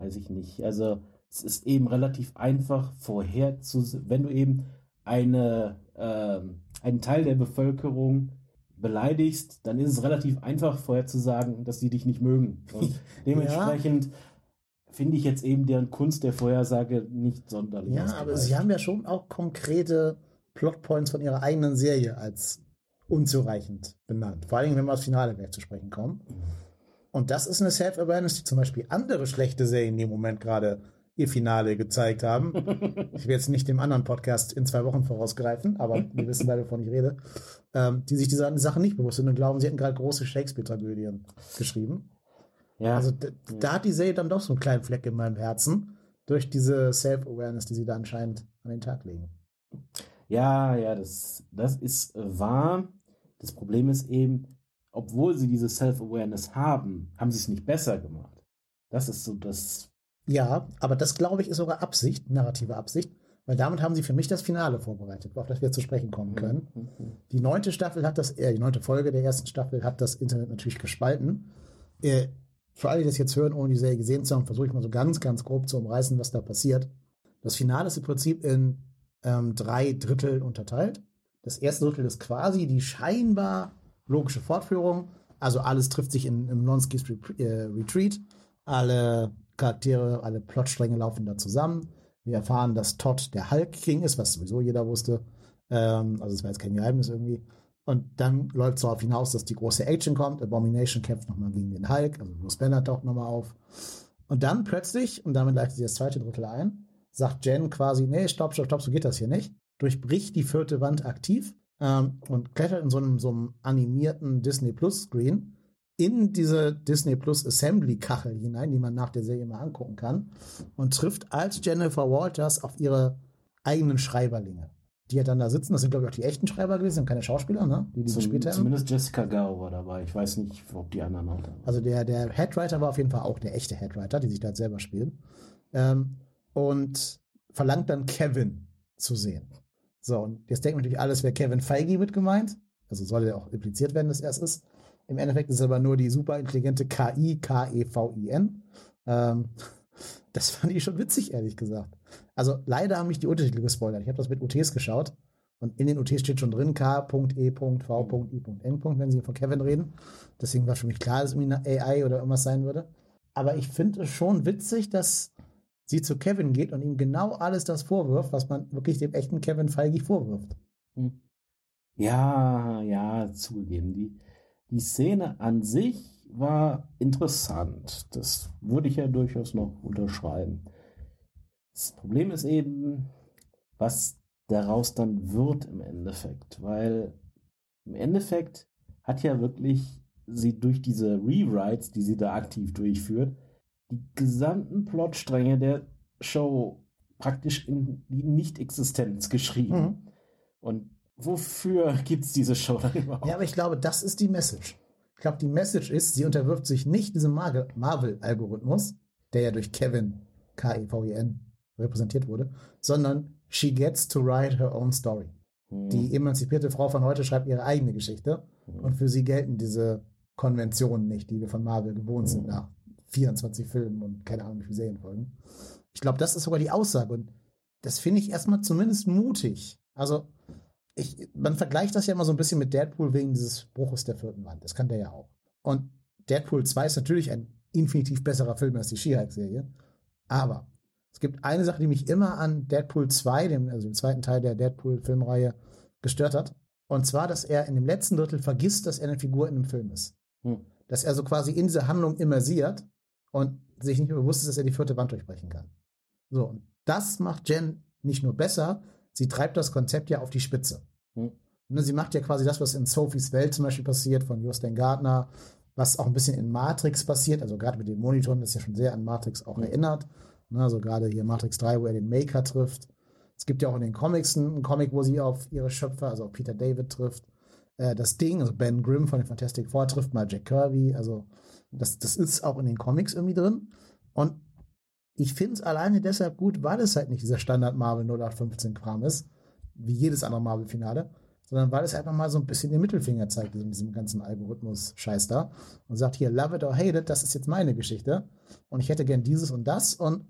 weiß ich nicht. Also es ist eben relativ einfach vorherzusehen, wenn du eben eine, ähm, einen Teil der Bevölkerung beleidigst, dann ist es relativ einfach vorherzusagen, dass sie dich nicht mögen. Und (laughs) dementsprechend finde ich jetzt eben deren Kunst der Vorhersage nicht sonderlich Ja, aber sie haben ja schon auch konkrete Plotpoints von ihrer eigenen Serie als unzureichend benannt. Vor allem, wenn wir aufs Finale gleich zu sprechen kommen. Und das ist eine Self-Awareness, die zum Beispiel andere schlechte Serien die im Moment gerade ihr Finale gezeigt haben. (laughs) Ich will jetzt nicht dem anderen Podcast in zwei Wochen vorausgreifen, aber wir wissen beide, wovon ich rede. Ähm, die sich dieser Sachen nicht bewusst sind und glauben, sie hätten gerade große Shakespeare-Tragödien geschrieben. Ja. Also da hat die Serie dann doch so einen kleinen Fleck in meinem Herzen durch diese Self-Awareness, die sie da anscheinend an den Tag legen. Ja, ja, das, das ist wahr. Das Problem ist eben, obwohl sie diese Self-Awareness haben, haben sie es nicht besser gemacht. Das ist so das. Ja, aber das glaube ich ist sogar Absicht, narrative Absicht, weil damit haben sie für mich das Finale vorbereitet, auf das wir zu sprechen kommen können. Mhm. Die neunte Staffel hat das, äh, die neunte Folge der ersten Staffel hat das Internet natürlich gespalten. Äh, für alle, die das jetzt hören, ohne die Serie gesehen zu haben, versuche ich mal so ganz, ganz grob zu umreißen, was da passiert. Das Finale ist im Prinzip in ähm, drei Drittel unterteilt. Das erste Drittel ist quasi die scheinbar logische Fortführung. Also alles trifft sich in, im Non-Skis äh, Retreat. Alle Charaktere, alle Plotstränge laufen da zusammen. Wir erfahren, dass Todd der Hulk King ist, was sowieso jeder wusste. Ähm, also es war jetzt kein Geheimnis irgendwie. Und dann läuft es darauf hinaus, dass die große Action kommt. Abomination kämpft nochmal gegen den Hulk. Also Bruce Banner taucht nochmal auf. Und dann plötzlich, und damit leitet sie das zweite Drittel ein, sagt Jen quasi, nee, stopp, stopp, stopp, so geht das hier nicht. Durchbricht die vierte Wand aktiv ähm, und klettert in so einem, so einem animierten Disney Plus Screen in diese Disney Plus Assembly Kachel hinein, die man nach der Serie mal angucken kann und trifft als Jennifer Walters auf ihre eigenen Schreiberlinge. Die ja dann da sitzen, das sind glaube ich auch die echten Schreiber gewesen, keine Schauspieler, ne? Die die Zum, haben. zumindest Jessica Gao war dabei. Ich weiß nicht, ob die anderen auch da waren. Also der, der Headwriter war auf jeden Fall auch der echte Headwriter, die sich da halt selber spielen. Ähm, und verlangt dann Kevin zu sehen. So, und jetzt denkt man natürlich alles, wäre Kevin Feige mit gemeint. Also soll ja auch impliziert werden, dass er es ist. Im Endeffekt ist es aber nur die super intelligente KI, K-E-V-I-N. Ähm, (laughs) das fand ich schon witzig, ehrlich gesagt. Also leider haben mich die Untertitel gespoilert. Ich habe das mit UTs geschaut. Und in den UTs steht schon drin K.E.V.I.N. wenn sie von Kevin reden. Deswegen war für mich klar, dass es irgendwie eine AI oder irgendwas sein würde. Aber ich finde es schon witzig, dass sie zu Kevin geht und ihm genau alles das vorwirft, was man wirklich dem echten Kevin Feige vorwirft. Hm. Ja, ja, zugegeben. Die, die Szene an sich war interessant. Das würde ich ja durchaus noch unterschreiben. Das Problem ist eben, was daraus dann wird im Endeffekt, weil im Endeffekt hat ja wirklich sie durch diese Rewrites, die sie da aktiv durchführt, die gesamten Plotstränge der Show praktisch in die Nicht-Existenz geschrieben. Mhm. Und wofür gibt es diese Show dann überhaupt? Ja, aber ich glaube, das ist die Message. Ich glaube, die Message ist, sie unterwirft sich nicht diesem Mar- Marvel-Algorithmus, der ja durch Kevin, K-E-V-I-N, repräsentiert wurde, sondern she gets to write her own story. Hm. Die emanzipierte Frau von heute schreibt ihre eigene Geschichte Hm. und für sie gelten diese Konventionen nicht, die wir von Marvel gewohnt sind nach 24 Filmen und keine Ahnung wie viele Serienfolgen. Ich glaube, das ist sogar die Aussage und das finde ich erstmal zumindest mutig. Also ich, man vergleicht das ja immer so ein bisschen mit Deadpool wegen dieses Bruches der vierten Wand. Das kann der ja auch. Und Deadpool 2 ist natürlich ein infinitiv besserer Film als die She-Hulk-Serie. Aber es gibt eine Sache, die mich immer an Deadpool 2, dem, also dem zweiten Teil der Deadpool-Filmreihe, gestört hat. Und zwar, dass er in dem letzten Drittel vergisst, dass er eine Figur in einem Film ist. Hm. Dass er so quasi in diese Handlung immersiert und sich nicht mehr bewusst ist, dass er die vierte Wand durchbrechen kann. So, und das macht Jen nicht nur besser, sie treibt das Konzept ja auf die Spitze. Hm. Ne, sie macht ja quasi das, was in Sophies Welt zum Beispiel passiert, von Justin Gardner, was auch ein bisschen in Matrix passiert, also gerade mit den Monitoren, das ist ja schon sehr an Matrix auch Mhm. erinnert. Ne, also gerade hier Matrix 3, wo er den Maker trifft. Es gibt ja auch in den Comics einen Comic, wo sie auf ihre Schöpfer, also auf Peter David trifft. Äh, das Ding, also Ben Grimm von den Fantastic Four trifft mal Jack Kirby. Also das, das ist auch in den Comics irgendwie drin. Und ich finde es alleine deshalb gut, weil es halt nicht dieser Standard Marvel 0815-Kram ist, wie jedes andere Marvel-Finale, sondern weil es einfach mal so ein bisschen den Mittelfinger zeigt, diesem, diesem ganzen Algorithmus-Scheiß da. Und sagt hier, love it or hate it, das ist jetzt meine Geschichte. Und ich hätte gern dieses und das. Und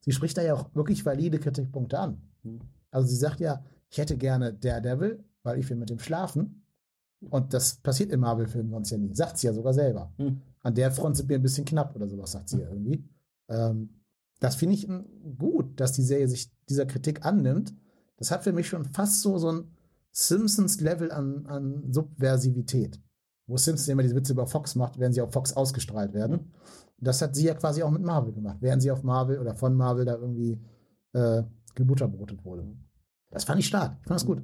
sie spricht da ja auch wirklich valide Kritikpunkte an. Hm. Also sie sagt ja, ich hätte gerne Daredevil, weil ich will mit dem schlafen. Und das passiert in Marvel-Filmen sonst ja nie. Sagt sie ja sogar selber. Hm. An der Front sind wir ein bisschen knapp oder sowas, sagt sie ja irgendwie. Ähm, das finde ich mm, gut, dass die Serie sich dieser Kritik annimmt, das hat für mich schon fast so, so ein Simpsons-Level an, an Subversivität. Wo Simpsons immer diese Witze über Fox macht, werden sie auf Fox ausgestrahlt werden. Das hat sie ja quasi auch mit Marvel gemacht, während sie auf Marvel oder von Marvel da irgendwie äh, gebutterbrotet wurde. Das fand ich stark. Ich fand das gut.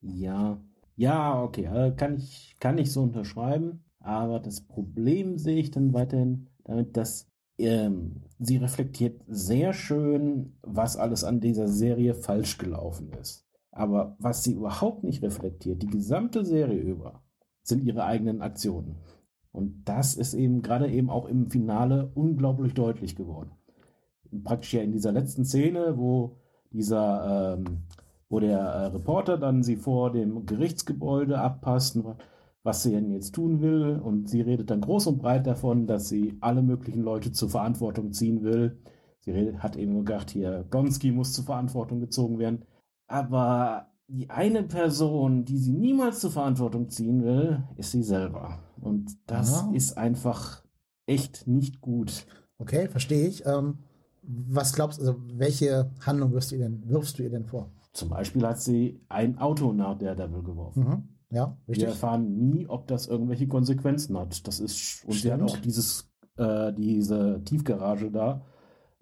Ja, ja, okay, äh, kann ich, kann ich so unterschreiben. Aber das Problem sehe ich dann weiterhin damit, dass ähm, sie reflektiert sehr schön, was alles an dieser Serie falsch gelaufen ist. Aber was sie überhaupt nicht reflektiert, die gesamte Serie über, sind ihre eigenen Aktionen. Und das ist eben gerade eben auch im Finale unglaublich deutlich geworden. Praktisch ja in dieser letzten Szene, wo dieser, ähm, wo der äh, Reporter dann sie vor dem Gerichtsgebäude abpasst, was sie denn jetzt tun will. Und sie redet dann groß und breit davon, dass sie alle möglichen Leute zur Verantwortung ziehen will. Sie redet, hat eben gesagt, hier, Gonski muss zur Verantwortung gezogen werden. Aber die eine Person, die sie niemals zur Verantwortung ziehen will, ist sie selber. Und das ja. ist einfach echt nicht gut. Okay, verstehe ich. Ähm, was glaubst du, also welche Handlung wirfst du ihr denn, wirfst du ihr denn vor? Zum Beispiel hat sie ein Auto nach Daredevil geworfen. Mhm. Ja, richtig. Wir erfahren nie, ob das irgendwelche Konsequenzen hat. Das ist, und Stimmt. sie hat auch dieses, äh, diese Tiefgarage da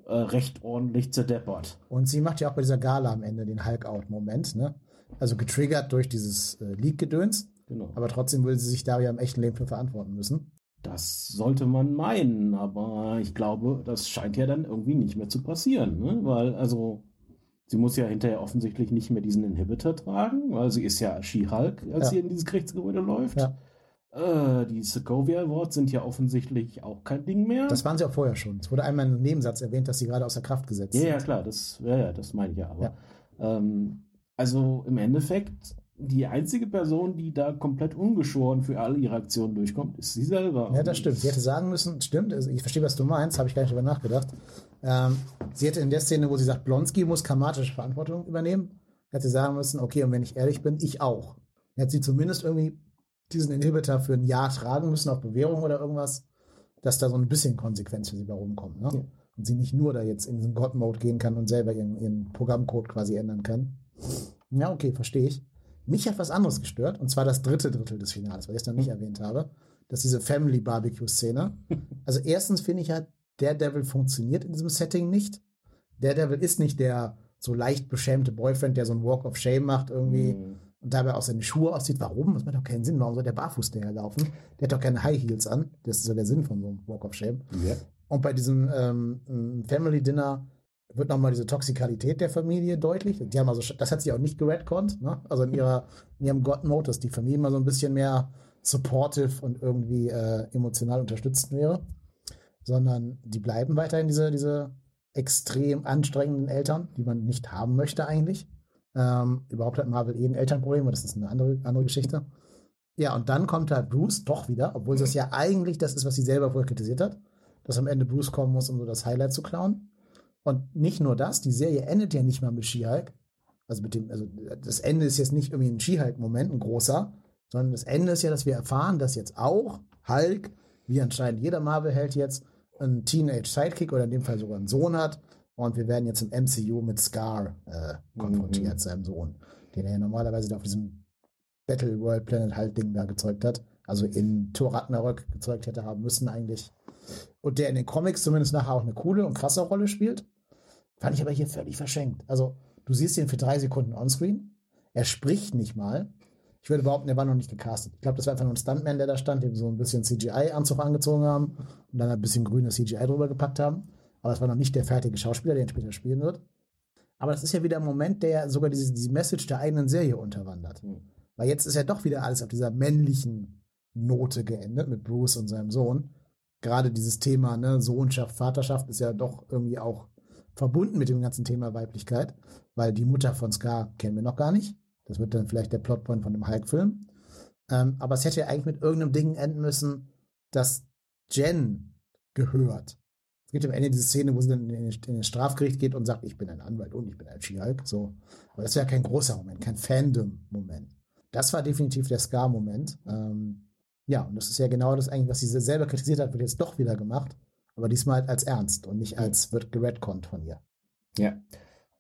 äh, recht ordentlich zerdeppert. Und sie macht ja auch bei dieser Gala am Ende den Hulk-Out-Moment, ne? Also getriggert durch dieses äh, Leak-Gedöns. Genau. Aber trotzdem würde sie sich da ja im echten Leben für verantworten müssen. Das sollte man meinen, aber ich glaube, das scheint ja dann irgendwie nicht mehr zu passieren, ne? Weil, also, sie muss ja hinterher offensichtlich nicht mehr diesen Inhibitor tragen, weil sie ist ja She-Hulk, als ja. sie in dieses Gerichtsgebäude läuft. Ja. Äh, die Sokovia Awards sind ja offensichtlich auch kein Ding mehr. Das waren sie auch vorher schon. Es wurde einmal im Nebensatz erwähnt, dass sie gerade außer Kraft gesetzt ja, sind. Ja, klar, das, ja, das meine ich ja. Aber. Ähm, also im Endeffekt, die einzige Person, die da komplett ungeschoren für alle ihre Aktionen durchkommt, ist sie selber. Ja, das stimmt. Sie hätte sagen müssen, stimmt, also ich verstehe, was du meinst, habe ich gar nicht drüber nachgedacht. Ähm, sie hätte in der Szene, wo sie sagt, Blonsky muss karmatische Verantwortung übernehmen, hätte sagen müssen, okay, und wenn ich ehrlich bin, ich auch. Hätte sie zumindest irgendwie diesen Inhibitor für ein Jahr tragen müssen auf Bewährung oder irgendwas, dass da so ein bisschen Konsequenz für sie bei rumkommt. Ne? Ja. Und sie nicht nur da jetzt in diesen God-Mode gehen kann und selber ihren, ihren Programmcode quasi ändern kann. Ja, okay, verstehe ich. Mich hat was anderes gestört, und zwar das dritte Drittel des Finales, weil ich es noch nicht erwähnt habe. Das ist diese Family Barbecue-Szene. Also erstens finde ich halt, der Devil funktioniert in diesem Setting nicht. Der Devil ist nicht der so leicht beschämte Boyfriend, der so einen Walk of Shame macht irgendwie. Mm und dabei auch seine Schuhe aussieht. Warum? Das macht doch keinen Sinn. Warum soll der barfuß daherlaufen? Der hat doch keine High Heels an. Das ist ja der Sinn von so einem Walk of Shame. Ja. Und bei diesem ähm, Family Dinner wird nochmal diese Toxikalität der Familie deutlich. Die haben also, das hat sie auch nicht geredconnt, ne? Also in ihrer, in ihrem God-Mode, dass die Familie mal so ein bisschen mehr supportive und irgendwie äh, emotional unterstützt wäre. Sondern die bleiben weiterhin diese, diese extrem anstrengenden Eltern, die man nicht haben möchte eigentlich. Ähm, überhaupt hat Marvel eh ein Elternproblem, aber das ist eine andere, andere Geschichte. Ja, und dann kommt halt Bruce doch wieder, obwohl das ja eigentlich das ist, was sie selber vorher kritisiert hat, dass am Ende Bruce kommen muss, um so das Highlight zu klauen. Und nicht nur das, die Serie endet ja nicht mal mit She-Hulk. Also mit dem, also das Ende ist jetzt nicht irgendwie ein She-Hulk-Moment, ein großer, sondern das Ende ist ja, dass wir erfahren, dass jetzt auch Hulk, wie anscheinend jeder Marvel-Held jetzt, einen Teenage-Sidekick oder in dem Fall sogar einen Sohn hat, und wir werden jetzt im MCU mit Scar äh, konfrontiert, mhm. seinem Sohn, den er ja normalerweise da auf diesem Battle World Planet halt Ding da gezeugt hat. Also in Thor Ragnarök gezeugt hätte haben müssen eigentlich. Und der in den Comics zumindest nachher auch eine coole und krasse Rolle spielt. Fand ich aber hier völlig verschenkt. Also du siehst ihn für drei Sekunden onscreen. Er spricht nicht mal. Ich würde behaupten, er war noch nicht gecastet. Ich glaube, das war einfach nur ein Stuntman, der da stand, dem so ein bisschen CGI-Anzug angezogen haben und dann ein bisschen grünes CGI drüber gepackt haben. Aber es war noch nicht der fertige Schauspieler, der ihn später spielen wird. Aber das ist ja wieder ein Moment, der sogar diese, diese Message der eigenen Serie unterwandert. Mhm. Weil jetzt ist ja doch wieder alles auf dieser männlichen Note geendet mit Bruce und seinem Sohn. Gerade dieses Thema, ne, Sohnschaft, Vaterschaft ist ja doch irgendwie auch verbunden mit dem ganzen Thema Weiblichkeit, weil die Mutter von Scar kennen wir noch gar nicht. Das wird dann vielleicht der Plotpoint von dem Hulk-Film. Ähm, aber es hätte ja eigentlich mit irgendeinem Ding enden müssen, dass Jen gehört. Es gibt am Ende diese Szene, wo sie dann in den Strafgericht geht und sagt, ich bin ein Anwalt und ich bin ein She-Hulk. So. Aber das wäre kein großer Moment, kein Fandom-Moment. Das war definitiv der Scar-Moment. Ähm, ja, und das ist ja genau das eigentlich, was sie selber kritisiert hat, wird jetzt doch wieder gemacht. Aber diesmal als ernst und nicht als wird geredconnt von ihr. Ja.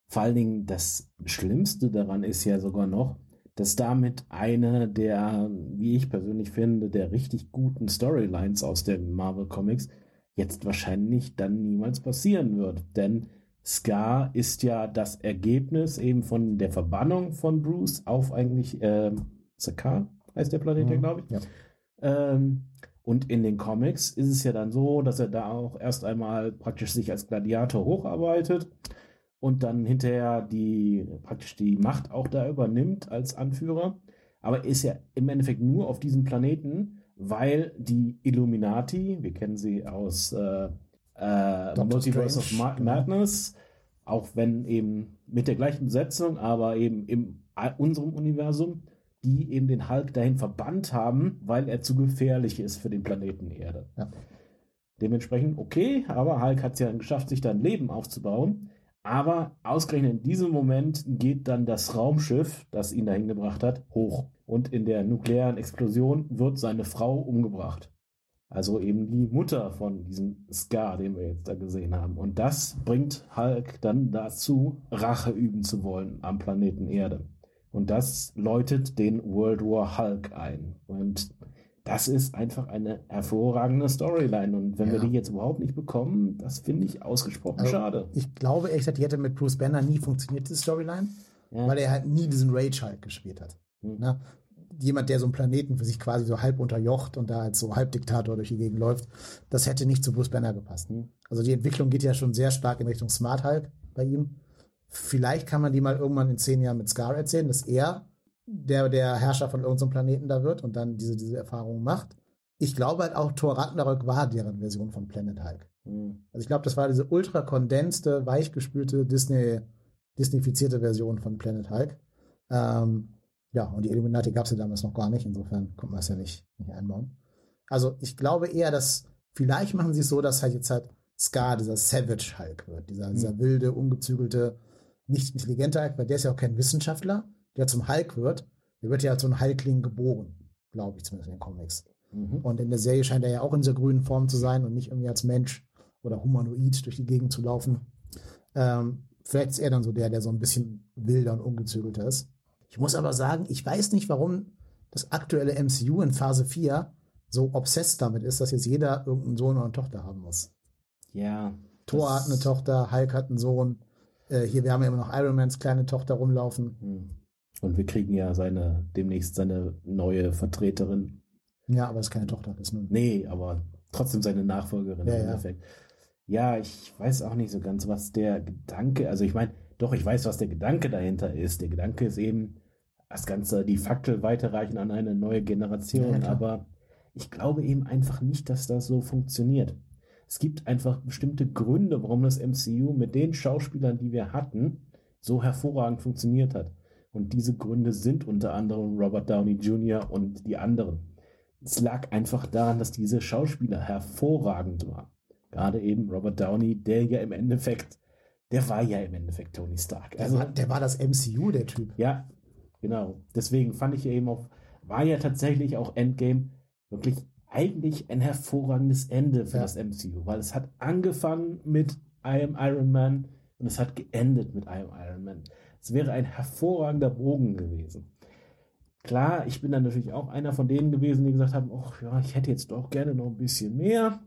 vor allen Dingen das Schlimmste daran ist ja sogar noch, dass damit eine der, wie ich persönlich finde, der richtig guten Storylines aus den Marvel Comics jetzt wahrscheinlich dann niemals passieren wird. Denn Scar ist ja das Ergebnis eben von der Verbannung von Bruce auf eigentlich äh, Sakaar, heißt der Planet ja, mhm. glaube ich. Ja. Ähm, und in den Comics ist es ja dann so, dass er da auch erst einmal praktisch sich als Gladiator hocharbeitet und dann hinterher die praktisch die Macht auch da übernimmt als Anführer. Aber ist ja im Endeffekt nur auf diesem Planeten, weil die Illuminati, wir kennen sie aus äh, äh, Multiverse of Ma genau. Madness, auch wenn eben mit der gleichen Besetzung, aber eben in unserem Universum, die eben den Hulk dahin verbannt haben, weil er zu gefährlich ist für den Planeten Erde. Ja. Dementsprechend, okay, aber Hulk hat es ja geschafft, sich da ein Leben aufzubauen. Aber ausgerechnet in diesem Moment geht dann das Raumschiff, das ihn dahin gebracht hat, hoch. Und in der nuklearen Explosion wird seine Frau umgebracht. Also eben die Mutter von diesem Scar, den wir jetzt da gesehen haben. Und das bringt Hulk dann dazu, Rache üben zu wollen am Planeten Erde. Und das läutet den World War Hulk ein. Und das ist einfach eine hervorragende Storyline. Und wenn ja. wir die jetzt überhaupt nicht bekommen, das finde ich ausgesprochen also, schade. Ich glaube ehrlich gesagt, die hätte mit Bruce Banner nie funktioniert, diese Storyline, ja. weil er halt nie diesen Rage Hulk gespielt hat. Hm. Ne? Jemand, der so einen Planeten für sich quasi so halb unterjocht und da als so Halbdiktator durch die Gegend läuft, das hätte nicht zu Bruce Banner gepasst. Hm. Also die Entwicklung geht ja schon sehr stark in Richtung Smart Hulk bei ihm. Vielleicht kann man die mal irgendwann in zehn Jahren mit Scar erzählen, dass er der, der Herrscher von irgendeinem Planeten da wird und dann diese, diese Erfahrung macht. Ich glaube halt auch, Thor Ragnarök war deren Version von Planet Hulk. Mhm. Also ich glaube, das war diese ultra kondenste, weichgespülte Disney, Disneyfizierte Version von Planet Hulk. Ähm, ja, und die Illuminati gab es ja damals noch gar nicht, insofern konnte man es ja nicht, nicht einbauen. Also ich glaube eher, dass vielleicht machen sie es so, dass halt jetzt halt Scar dieser Savage Hulk wird, dieser, mhm. dieser wilde, ungezügelte, nicht intelligente Hulk, weil der ist ja auch kein Wissenschaftler, der zum Hulk wird. Der wird ja als so ein Hulkling geboren, glaube ich zumindest in den Comics. Mhm. Und in der Serie scheint er ja auch in dieser grünen Form zu sein und nicht irgendwie als Mensch oder Humanoid durch die Gegend zu laufen. Ähm, vielleicht ist er dann so der, der so ein bisschen wilder und ungezügelter ist. Ich muss aber sagen, ich weiß nicht, warum das aktuelle MCU in Phase 4 so obsessed damit ist, dass jetzt jeder irgendeinen Sohn oder eine Tochter haben muss. Ja. Thor hat eine Tochter, Hulk hat einen Sohn. Äh, hier, wir haben ja immer noch Iron Mans kleine Tochter rumlaufen. Hm. Und wir kriegen ja seine, demnächst seine neue Vertreterin. Ja, aber es ist keine Tochter, das nun. Nee, aber trotzdem seine Nachfolgerin ja, im Endeffekt. Ja. ja, ich weiß auch nicht so ganz, was der Gedanke, also ich meine, doch, ich weiß, was der Gedanke dahinter ist. Der Gedanke ist eben, das Ganze, die Faktel weiterreichen an eine neue Generation, ja, aber ich glaube eben einfach nicht, dass das so funktioniert. Es gibt einfach bestimmte Gründe, warum das MCU mit den Schauspielern, die wir hatten, so hervorragend funktioniert hat. Und diese Gründe sind unter anderem Robert Downey Jr. und die anderen. Es lag einfach daran, dass diese Schauspieler hervorragend waren. Gerade eben Robert Downey, der ja im Endeffekt, der war ja im Endeffekt Tony Stark. Also, der, war, der war das MCU, der Typ. Ja, genau. Deswegen fand ich ja eben auch, war ja tatsächlich auch Endgame wirklich eigentlich ein hervorragendes Ende für ja. das MCU, weil es hat angefangen mit I Am Iron Man und es hat geendet mit I Am Iron Man. Es wäre ein hervorragender Bogen gewesen. Klar, ich bin dann natürlich auch einer von denen gewesen, die gesagt haben, ach ja, ich hätte jetzt doch gerne noch ein bisschen mehr.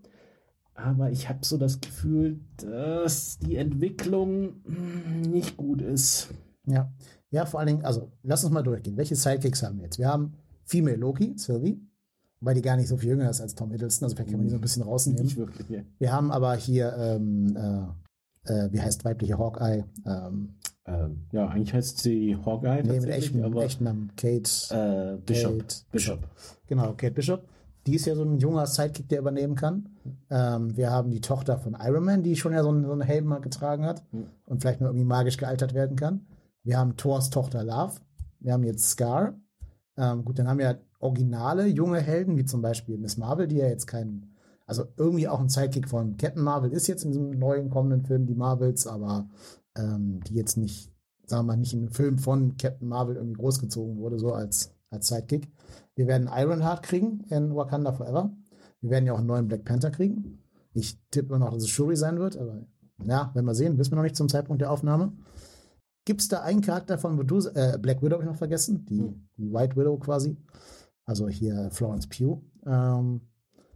Aber ich habe so das Gefühl, dass die Entwicklung hm, nicht gut ist. Ja, ja, vor allen Dingen, also lass uns mal durchgehen. Welche Sidekicks haben wir jetzt? Wir haben Female Loki, Sylvie, wobei die gar nicht so viel jünger ist als Tom Hiddleston, also vielleicht kann man die so ein bisschen rausnehmen. Nicht wirklich, ja. Wir haben aber hier, ähm, äh, äh, wie heißt weibliche Hawkeye? Ähm, ähm, ja, eigentlich heißt sie Hawkeye. Nee, mit echten, aber, echten Namen. Kate, äh, Bishop. Kate Bishop. Genau, Kate Bishop. Die ist ja so ein junger Sidekick, der übernehmen kann. Ähm, wir haben die Tochter von Iron Man, die schon ja so, einen, so einen Helm mal getragen hat mhm. und vielleicht mal irgendwie magisch gealtert werden kann. Wir haben Thors Tochter Love. Wir haben jetzt Scar. Ähm, gut, dann haben wir originale junge Helden, wie zum Beispiel Miss Marvel, die ja jetzt kein, also irgendwie auch ein Sidekick von Captain Marvel ist jetzt in diesem neuen kommenden Film, die Marvels, aber ähm, die jetzt nicht, sagen wir mal, nicht in einem Film von Captain Marvel irgendwie großgezogen wurde, so als, als Sidekick. Wir werden Ironheart kriegen in Wakanda Forever. Wir werden ja auch einen neuen Black Panther kriegen. Ich tippe immer noch, dass es Shuri sein wird, aber ja, werden wir sehen, wissen wir noch nicht zum Zeitpunkt der Aufnahme. Gibt es da einen Charakter von, du, äh, Black Widow habe ich noch vergessen, die, Hm. die White Widow quasi, also hier Florence Pugh. Ähm,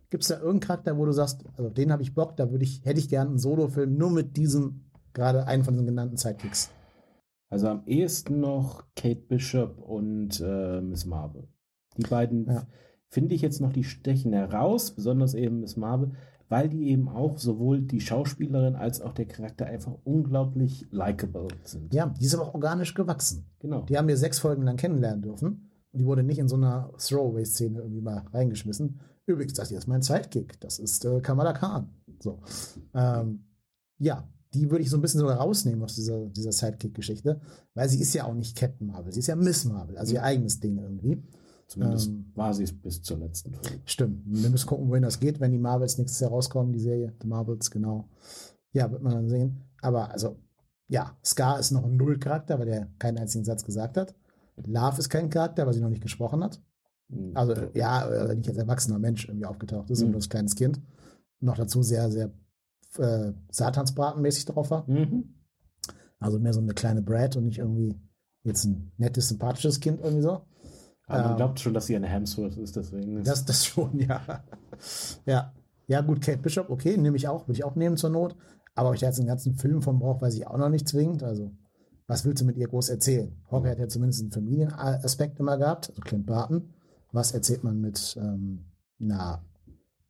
Gibt es da irgendeinen Charakter, wo du sagst, also auf den habe ich Bock, da würde ich, hätte ich gerne einen Solo-Film nur mit diesem, gerade einen von den genannten Sidekicks. Also am ehesten noch Kate Bishop und äh, Miss Marvel. Die beiden Ja. finde ich jetzt noch, die stechen heraus, besonders eben Miss Marvel, weil die eben auch sowohl die Schauspielerin als auch der Charakter einfach unglaublich likable sind. Ja, die ist aber auch organisch gewachsen. Genau. Die haben wir sechs Folgen lang kennenlernen dürfen. Die wurde nicht in so einer Throwaway-Szene irgendwie mal reingeschmissen. Übrigens, das hier ist mein Sidekick. Das ist äh, Kamala Khan. So. Ähm, ja, die würde ich so ein bisschen sogar rausnehmen aus dieser, dieser Sidekick-Geschichte, weil sie ist ja auch nicht Captain Marvel. Sie ist ja Miss Marvel, also ihr eigenes Ding irgendwie. Zumindest ähm, war sie es bis zur letzten Folge. Stimmt. Wir müssen gucken, wohin das geht, wenn die Marvels nächstes Jahr rauskommen, die Serie. The Marvels, genau. Ja, wird man dann sehen. Aber also, ja, Scar ist noch ein Null-Charakter, weil der keinen einzigen Satz gesagt hat. Love ist kein Charakter, weil sie noch nicht gesprochen hat. Hm. Also, ja, äh, nicht als erwachsener Mensch irgendwie aufgetaucht ist, Mhm. sondern als kleines Kind. Noch dazu sehr, sehr äh, Satansbratenmäßig drauf war. Mhm. Also mehr so eine kleine Brad und nicht irgendwie jetzt ein nettes, sympathisches Kind irgendwie so. Aber man Ähm, glaubt schon, dass sie eine Hemsworth ist, deswegen. Das, das schon, ja. Ja. Ja, gut, Kate Bishop, okay, nehme ich auch, würde ich auch nehmen zur Not. Aber ob ich da jetzt einen ganzen Film von brauche, weiß ich auch noch nicht zwingend. Also, was willst du mit ihr groß erzählen? Hawkeye hat ja zumindest einen Familienaspekt immer gehabt, also Clint Barton. Was erzählt man mit, ähm, na,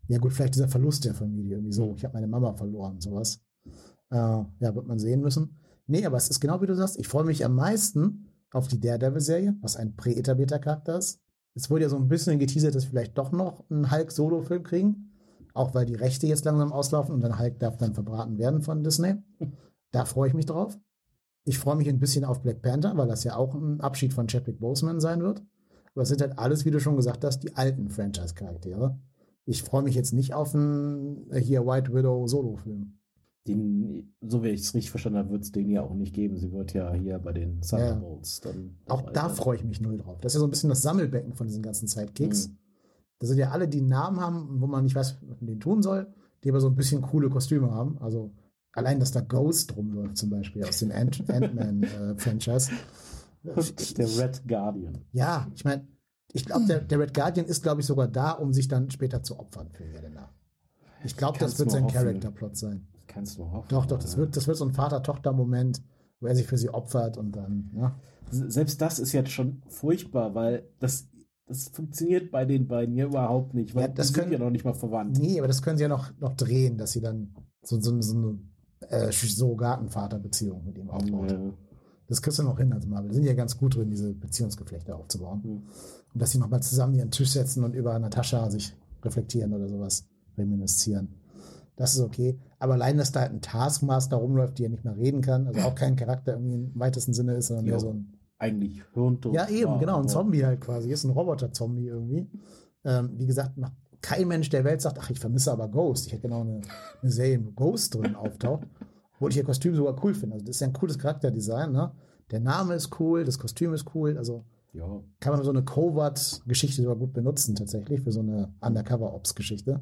ja gut, vielleicht dieser Verlust der Familie, irgendwie so, ich habe meine Mama verloren, sowas. Äh, ja, wird man sehen müssen. Nee, aber es ist genau wie du sagst, ich freue mich am meisten auf die Daredevil-Serie, was ein präetablierter Charakter ist. Es wurde ja so ein bisschen geteasert, dass wir vielleicht doch noch einen Hulk-Solo-Film kriegen. Auch weil die Rechte jetzt langsam auslaufen und dann Hulk darf dann verbraten werden von Disney. (laughs) Da freue ich mich drauf. Ich freue mich ein bisschen auf Black Panther, weil das ja auch ein Abschied von Chadwick Boseman sein wird. Aber es sind halt alles, wie du schon gesagt hast, die alten Franchise-Charaktere. Ich freue mich jetzt nicht auf einen äh, hier White Widow Solo-Film. Den, so wie ich es richtig verstanden habe, wird es den ja auch nicht geben. Sie wird ja hier bei den Thunderbolts dann. Auch da freue ich mich null drauf. Das ist ja so ein bisschen das Sammelbecken von diesen ganzen Sidekicks. Mhm. Das sind ja alle, die einen Namen haben, wo man nicht weiß, was man den tun soll, die aber so ein bisschen coole Kostüme haben. Also allein, dass da Ghost rumläuft zum Beispiel aus dem Ant- Ant-Man-Franchise. (laughs) Der Red Guardian. ja, ich meine, ich glaube, der, der Red Guardian ist, glaube ich, sogar da, um sich dann später zu opfern für Jelena. Ich glaube, das wird sein. Charakterplot sein. Kannst du hoffen. Doch, doch, das wird, das wird so ein Vater-Tochter-Moment, wo er sich für sie opfert und dann, ja. Selbst das ist jetzt schon furchtbar, weil das, das funktioniert bei den beiden hier überhaupt nicht, weil Ja, das die sind können- ja noch nicht mal verwandt. Nee, aber das können sie ja noch, noch drehen, dass sie dann so, so, so eine äh, Surrogaten-Vater-Beziehung mit ihm aufbaut. Ja. Das kriegst du noch hin als Marvel. Die sind ja ganz gut drin, diese Beziehungsgeflechte aufzubauen. Hm. Und dass sie nochmal zusammen ihren Tisch setzen und über Natascha sich reflektieren oder sowas, reminiszieren. Das ist okay. Aber allein, dass da halt ein Taskmaster rumläuft, die ja nicht mehr reden kann, also auch kein Charakter irgendwie im weitesten Sinne ist, sondern Ja. mehr so ein Eigentlich hirntot. ja, eben, war, genau, ein Zombie halt quasi. Ist ein Roboter-Zombie irgendwie. Ähm, wie gesagt, noch kein Mensch der Welt sagt, ach, ich vermisse aber Ghost. Ich hätte genau eine, eine Serie, wo Ghost drin auftaucht. Obwohl ich ihr Kostüm sogar cool finde. Also, das ist ja ein cooles Charakterdesign, ne? Der Name ist cool, das Kostüm ist cool. Also, Ja. kann man so eine Covert-Geschichte sogar gut benutzen, tatsächlich, für so eine Undercover-Ops-Geschichte.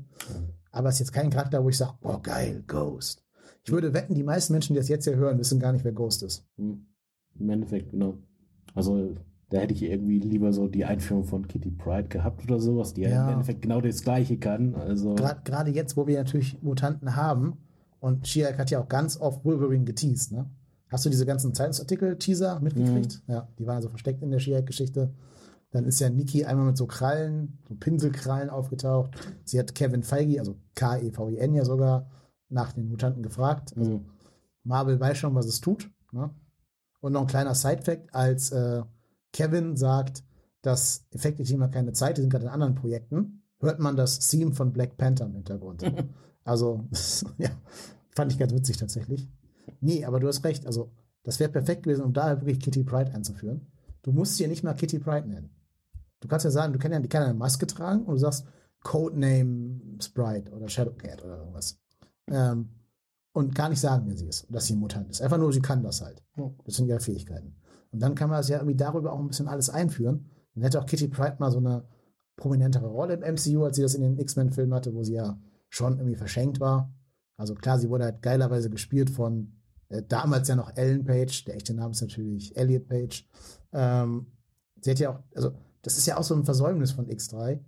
Aber es ist jetzt kein Charakter, wo ich sage, oh, geil, Ghost. Ich würde wetten, die meisten Menschen, die das jetzt hier hören, wissen gar nicht, wer Ghost ist. Hm. Im Endeffekt, genau. Also, da hätte ich irgendwie lieber so die Einführung von Kitty Pride gehabt oder sowas, die ja, im Endeffekt genau das Gleiche kann. Also, Gerade jetzt, wo wir natürlich Mutanten haben und She-Hulk hat ja auch ganz oft Wolverine geteased, ne? Hast du diese ganzen Zeitungsartikel-Teaser mitgekriegt? Ja, die waren so versteckt in der She-Hulk-Geschichte. Dann ist ja Nikki einmal mit so Krallen, so Pinselkrallen aufgetaucht. Sie hat Kevin Feige, also K-E-V-I-N ja sogar, nach den Mutanten gefragt. Also hm. Marvel weiß schon, was es tut. Ne? Und noch ein kleiner Side-Fact, als äh, Kevin sagt, dass Effektiv immer keine Zeit, die sind gerade in anderen Projekten, hört man das Theme von Black Panther im Hintergrund. (laughs) also, (laughs) ja, fand ich ganz witzig tatsächlich. Nee, aber du hast recht, also das wäre perfekt gewesen, um da wirklich Kitty Pride einzuführen. Du musst sie ja nicht mal Kitty Pride nennen. Du kannst ja sagen, du kannst ja die kann ja eine Maske tragen und du sagst Codename Sprite oder Shadowcat oder irgendwas. Ähm, und gar nicht sagen, wer sie ist dass sie Mutant ist. Einfach nur, sie kann das halt. Das sind ihre Fähigkeiten. Und dann kann man das ja irgendwie darüber auch ein bisschen alles einführen. Dann hätte auch Kitty Pride mal so eine prominentere Rolle im MCU, als sie das in den X-Men-Filmen hatte, wo sie ja schon irgendwie verschenkt war. Also klar, sie wurde halt geilerweise gespielt von äh, damals ja noch Ellen Page, der echte Name ist natürlich Elliot Page. Ähm, sie hat ja auch, also das ist ja auch so ein Versäumnis von X3.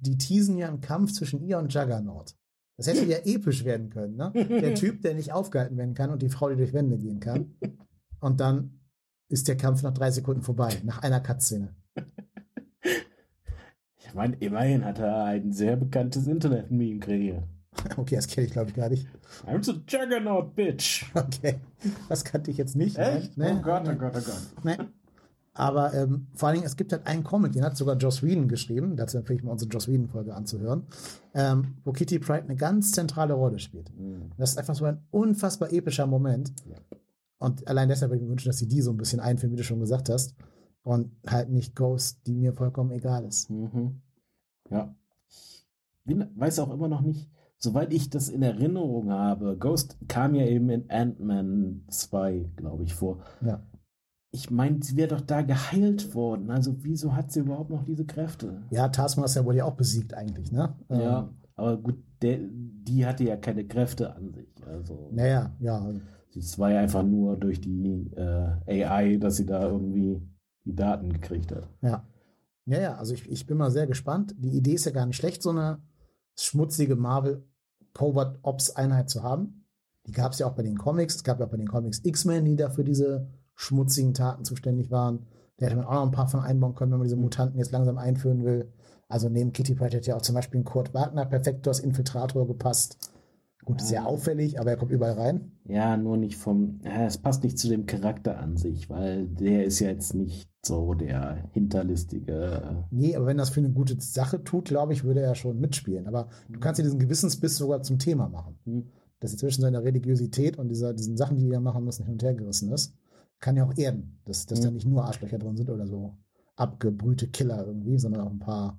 Die teasen ja einen Kampf zwischen ihr und Juggernaut. Das hätte ja episch werden können, ne? (laughs) Der Typ, der nicht aufgehalten werden kann und die Frau, die durch Wände gehen kann. Und dann ist der Kampf nach drei Sekunden vorbei, nach einer Cutscene. (laughs) Ich meine, immerhin hat er ein sehr bekanntes Internet-Meme kreiert. (laughs) Okay, das kenne ich glaube ich gar nicht. I'm the Juggernaut, bitch. (laughs) Okay, das kannte ich jetzt nicht. Echt? Nein, oh Gott, oh Gott, oh Gott. nein. Aber ähm, vor allen Dingen, es gibt halt einen Comic, den hat sogar Joss Whedon geschrieben. Dazu empfehle ich mal unsere Joss Whedon-Folge anzuhören, ähm, wo Kitty Pride eine ganz zentrale Rolle spielt. Mhm. Das ist einfach so ein unfassbar epischer Moment. Ja. Und allein deshalb würde ich mir wünschen, dass sie die so ein bisschen einführen, wie du schon gesagt hast. Und halt nicht Ghost, die mir vollkommen egal ist. Mhm. Ja. Ich bin, weiß auch immer noch nicht, soweit ich das in Erinnerung habe, Ghost kam ja eben in Ant-Man 2, glaube ich, vor. Ja. Ich meine, sie wäre doch da geheilt worden. Also wieso hat sie überhaupt noch diese Kräfte? Ja, Taskmaster wurde ja auch besiegt eigentlich, ne? Ähm, Ja, aber gut, der, die hatte ja keine Kräfte an sich. Also Naja, ja. Es war ja einfach nur durch die äh, AI, dass sie da irgendwie die Daten gekriegt hat. Ja. Ja, ja, also ich, ich bin mal sehr gespannt. Die Idee ist ja gar nicht schlecht, so eine schmutzige Marvel Covert Ops Einheit zu haben. Die gab es ja auch bei den Comics. Es gab ja auch bei den Comics X-Men, die da für diese schmutzigen Taten zuständig waren. Da hätte man auch noch ein paar von einbauen können, wenn man diese Mutanten jetzt langsam einführen will. Also neben Kitty Pryde hätte ja auch zum Beispiel ein Kurt Wagner perfekt als Infiltrator gepasst. Gut, sehr Ja. auffällig, aber er kommt überall rein. Ja, nur nicht vom, ja, es passt nicht zu dem Charakter an sich, weil der ist ja jetzt nicht so der hinterlistige. Nee, aber wenn das für eine gute Sache tut, glaube ich, würde er schon mitspielen. Aber du kannst dir diesen Gewissensbiss sogar zum Thema machen. Hm. Dass er zwischen seiner Religiosität und dieser, diesen Sachen, die da machen müssen, hin und her gerissen ist. Kann ja auch erden, dass, dass da Mhm. nicht nur Arschlöcher drin sind oder so abgebrühte Killer irgendwie, sondern auch ein paar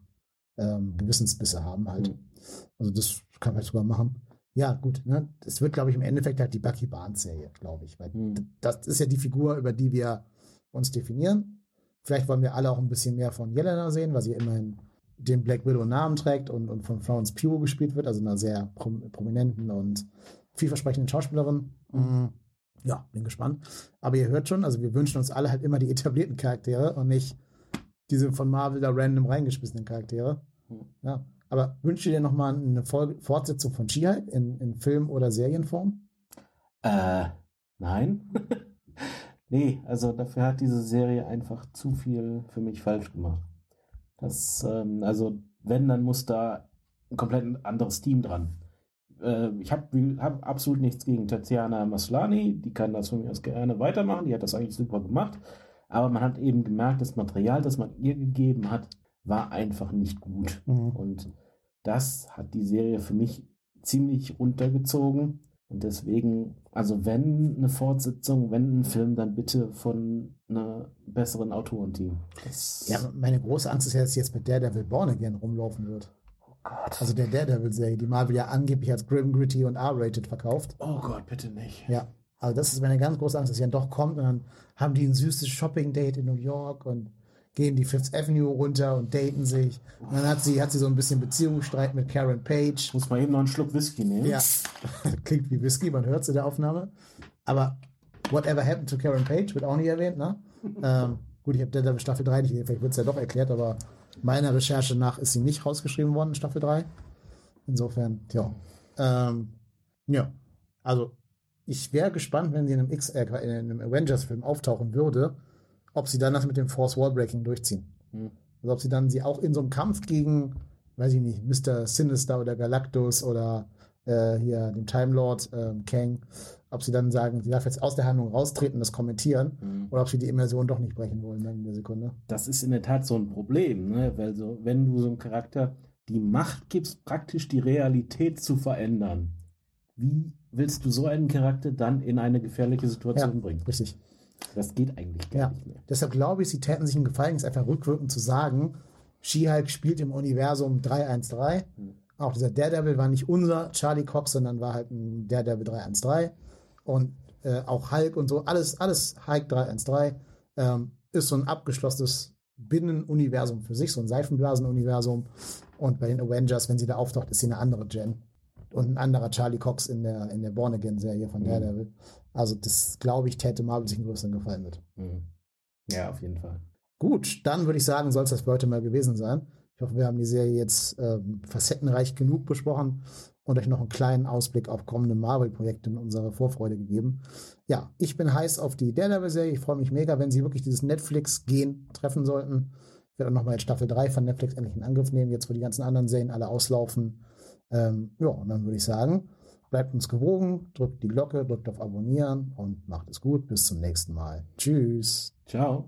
ähm, Gewissensbisse haben halt. Mhm. Also das kann man sogar machen. Ja, gut, ne? Das wird, glaube ich, im Endeffekt halt die Bucky Barnes-Serie, glaube ich. Weil Hm. das ist ja die Figur, über die wir uns definieren. Vielleicht wollen wir alle auch ein bisschen mehr von Jelena sehen, weil sie immerhin den Black Widow Namen trägt und, und von Florence Pugh gespielt wird, also einer sehr prom prominenten und vielversprechenden Schauspielerin. Mhm. Ja, bin gespannt. Aber ihr hört schon, also wir wünschen uns alle halt immer die etablierten Charaktere und nicht diese von Marvel da random reingeschmissenen Charaktere. Mhm. Ja. Aber wünscht ihr dir nochmal eine Folge, Fortsetzung von She-Hulk in, in Film- oder Serienform? Äh, nein. (laughs) nee, also dafür hat diese Serie einfach zu viel für mich falsch gemacht. Das, ähm, also wenn, dann muss da ein komplett anderes Team dran. Äh, ich habe hab absolut nichts gegen Tatjana Maslani, die kann das von mir aus gerne weitermachen, die hat das eigentlich super gemacht. Aber man hat eben gemerkt, das Material, das man ihr gegeben hat, war einfach nicht gut. Und das hat die Serie für mich ziemlich runtergezogen. Und deswegen, also wenn eine Fortsetzung, wenn ein Film, dann bitte von einer besseren Autorenteam. Ja, meine große Angst ist ja, dass jetzt mit Daredevil Born Again rumlaufen wird. oh Gott. Also der Daredevil-Serie, die Marvel ja angeblich als Grim, Gritty und R-rated verkauft. oh Gott, bitte nicht. Ja, also das ist meine ganz große Angst, dass sie dann doch kommt und dann haben die ein süßes Shopping-Date in New York und gehen die Fifth Avenue runter und daten sich. Und dann hat sie, hat sie so ein bisschen Beziehungsstreit mit Karen Page. Muss mal eben noch einen Schluck Whisky nehmen. Ja, (laughs) klingt wie Whisky, man hört es in der Aufnahme. Aber Whatever Happened to Karen Page wird auch nicht erwähnt, ne? ähm, gut, ich habe Daredevil Staffel 3 nicht gesehen, vielleicht wird es ja doch erklärt, aber meiner Recherche nach ist sie nicht rausgeschrieben worden in Staffel 3. Insofern, ja. Ähm, ja, also ich wäre gespannt, wenn sie in einem, X, äh, in einem Avengers-Film auftauchen würde, ob sie dann das mit dem Force Wallbreaking durchziehen. Hm. Also ob sie dann sie auch in so einem Kampf gegen, weiß ich nicht, Mr. Sinister oder Galactus oder äh, hier dem Time Lord ähm, Kang, ob sie dann sagen, sie darf jetzt aus der Handlung raustreten, das kommentieren, Hm. oder ob sie die Immersion doch nicht brechen wollen dann in der Sekunde. Das ist in der Tat so ein Problem, ne? weil so, wenn du so einem Charakter die Macht gibst, praktisch die Realität zu verändern, wie willst du so einen Charakter dann in eine gefährliche Situation Ja. bringen? Richtig. Das geht eigentlich gar Ja. nicht mehr. Deshalb glaube ich, sie täten sich einen Gefallen, es einfach rückwirkend zu sagen, She-Hulk spielt im Universum 313. Hm. Auch dieser Daredevil war nicht unser Charlie Cox, sondern war halt ein Daredevil 313. Und äh, auch Hulk und so, alles, alles Hulk 313 ähm, ist so ein abgeschlossenes Binnenuniversum für sich, so ein Seifenblasenuniversum. Und bei den Avengers, wenn sie da auftaucht, ist sie eine andere Gen. Und ein anderer Charlie Cox in der, in der Born Again-Serie von Mhm. Daredevil. Also das, glaube ich, täte Marvel sich einen größeren Gefallen mit. Mhm. Ja, auf jeden Fall. Gut, dann würde ich sagen, soll es das für heute mal gewesen sein. Ich hoffe, wir haben die Serie jetzt ähm, facettenreich genug besprochen und euch noch einen kleinen Ausblick auf kommende Marvel-Projekte in unserer Vorfreude gegeben. Ja, ich bin heiß auf die Daredevil-Serie. Ich freue mich mega, wenn sie wirklich dieses Netflix-Gen treffen sollten. Ich werde auch nochmal Staffel 3 von Netflix endlich in Angriff nehmen, jetzt wo die ganzen anderen Serien alle auslaufen. Ähm, ja, und dann würde ich sagen, bleibt uns gewogen, drückt die Glocke, drückt auf Abonnieren und macht es gut. Bis zum nächsten Mal. Tschüss. Ciao.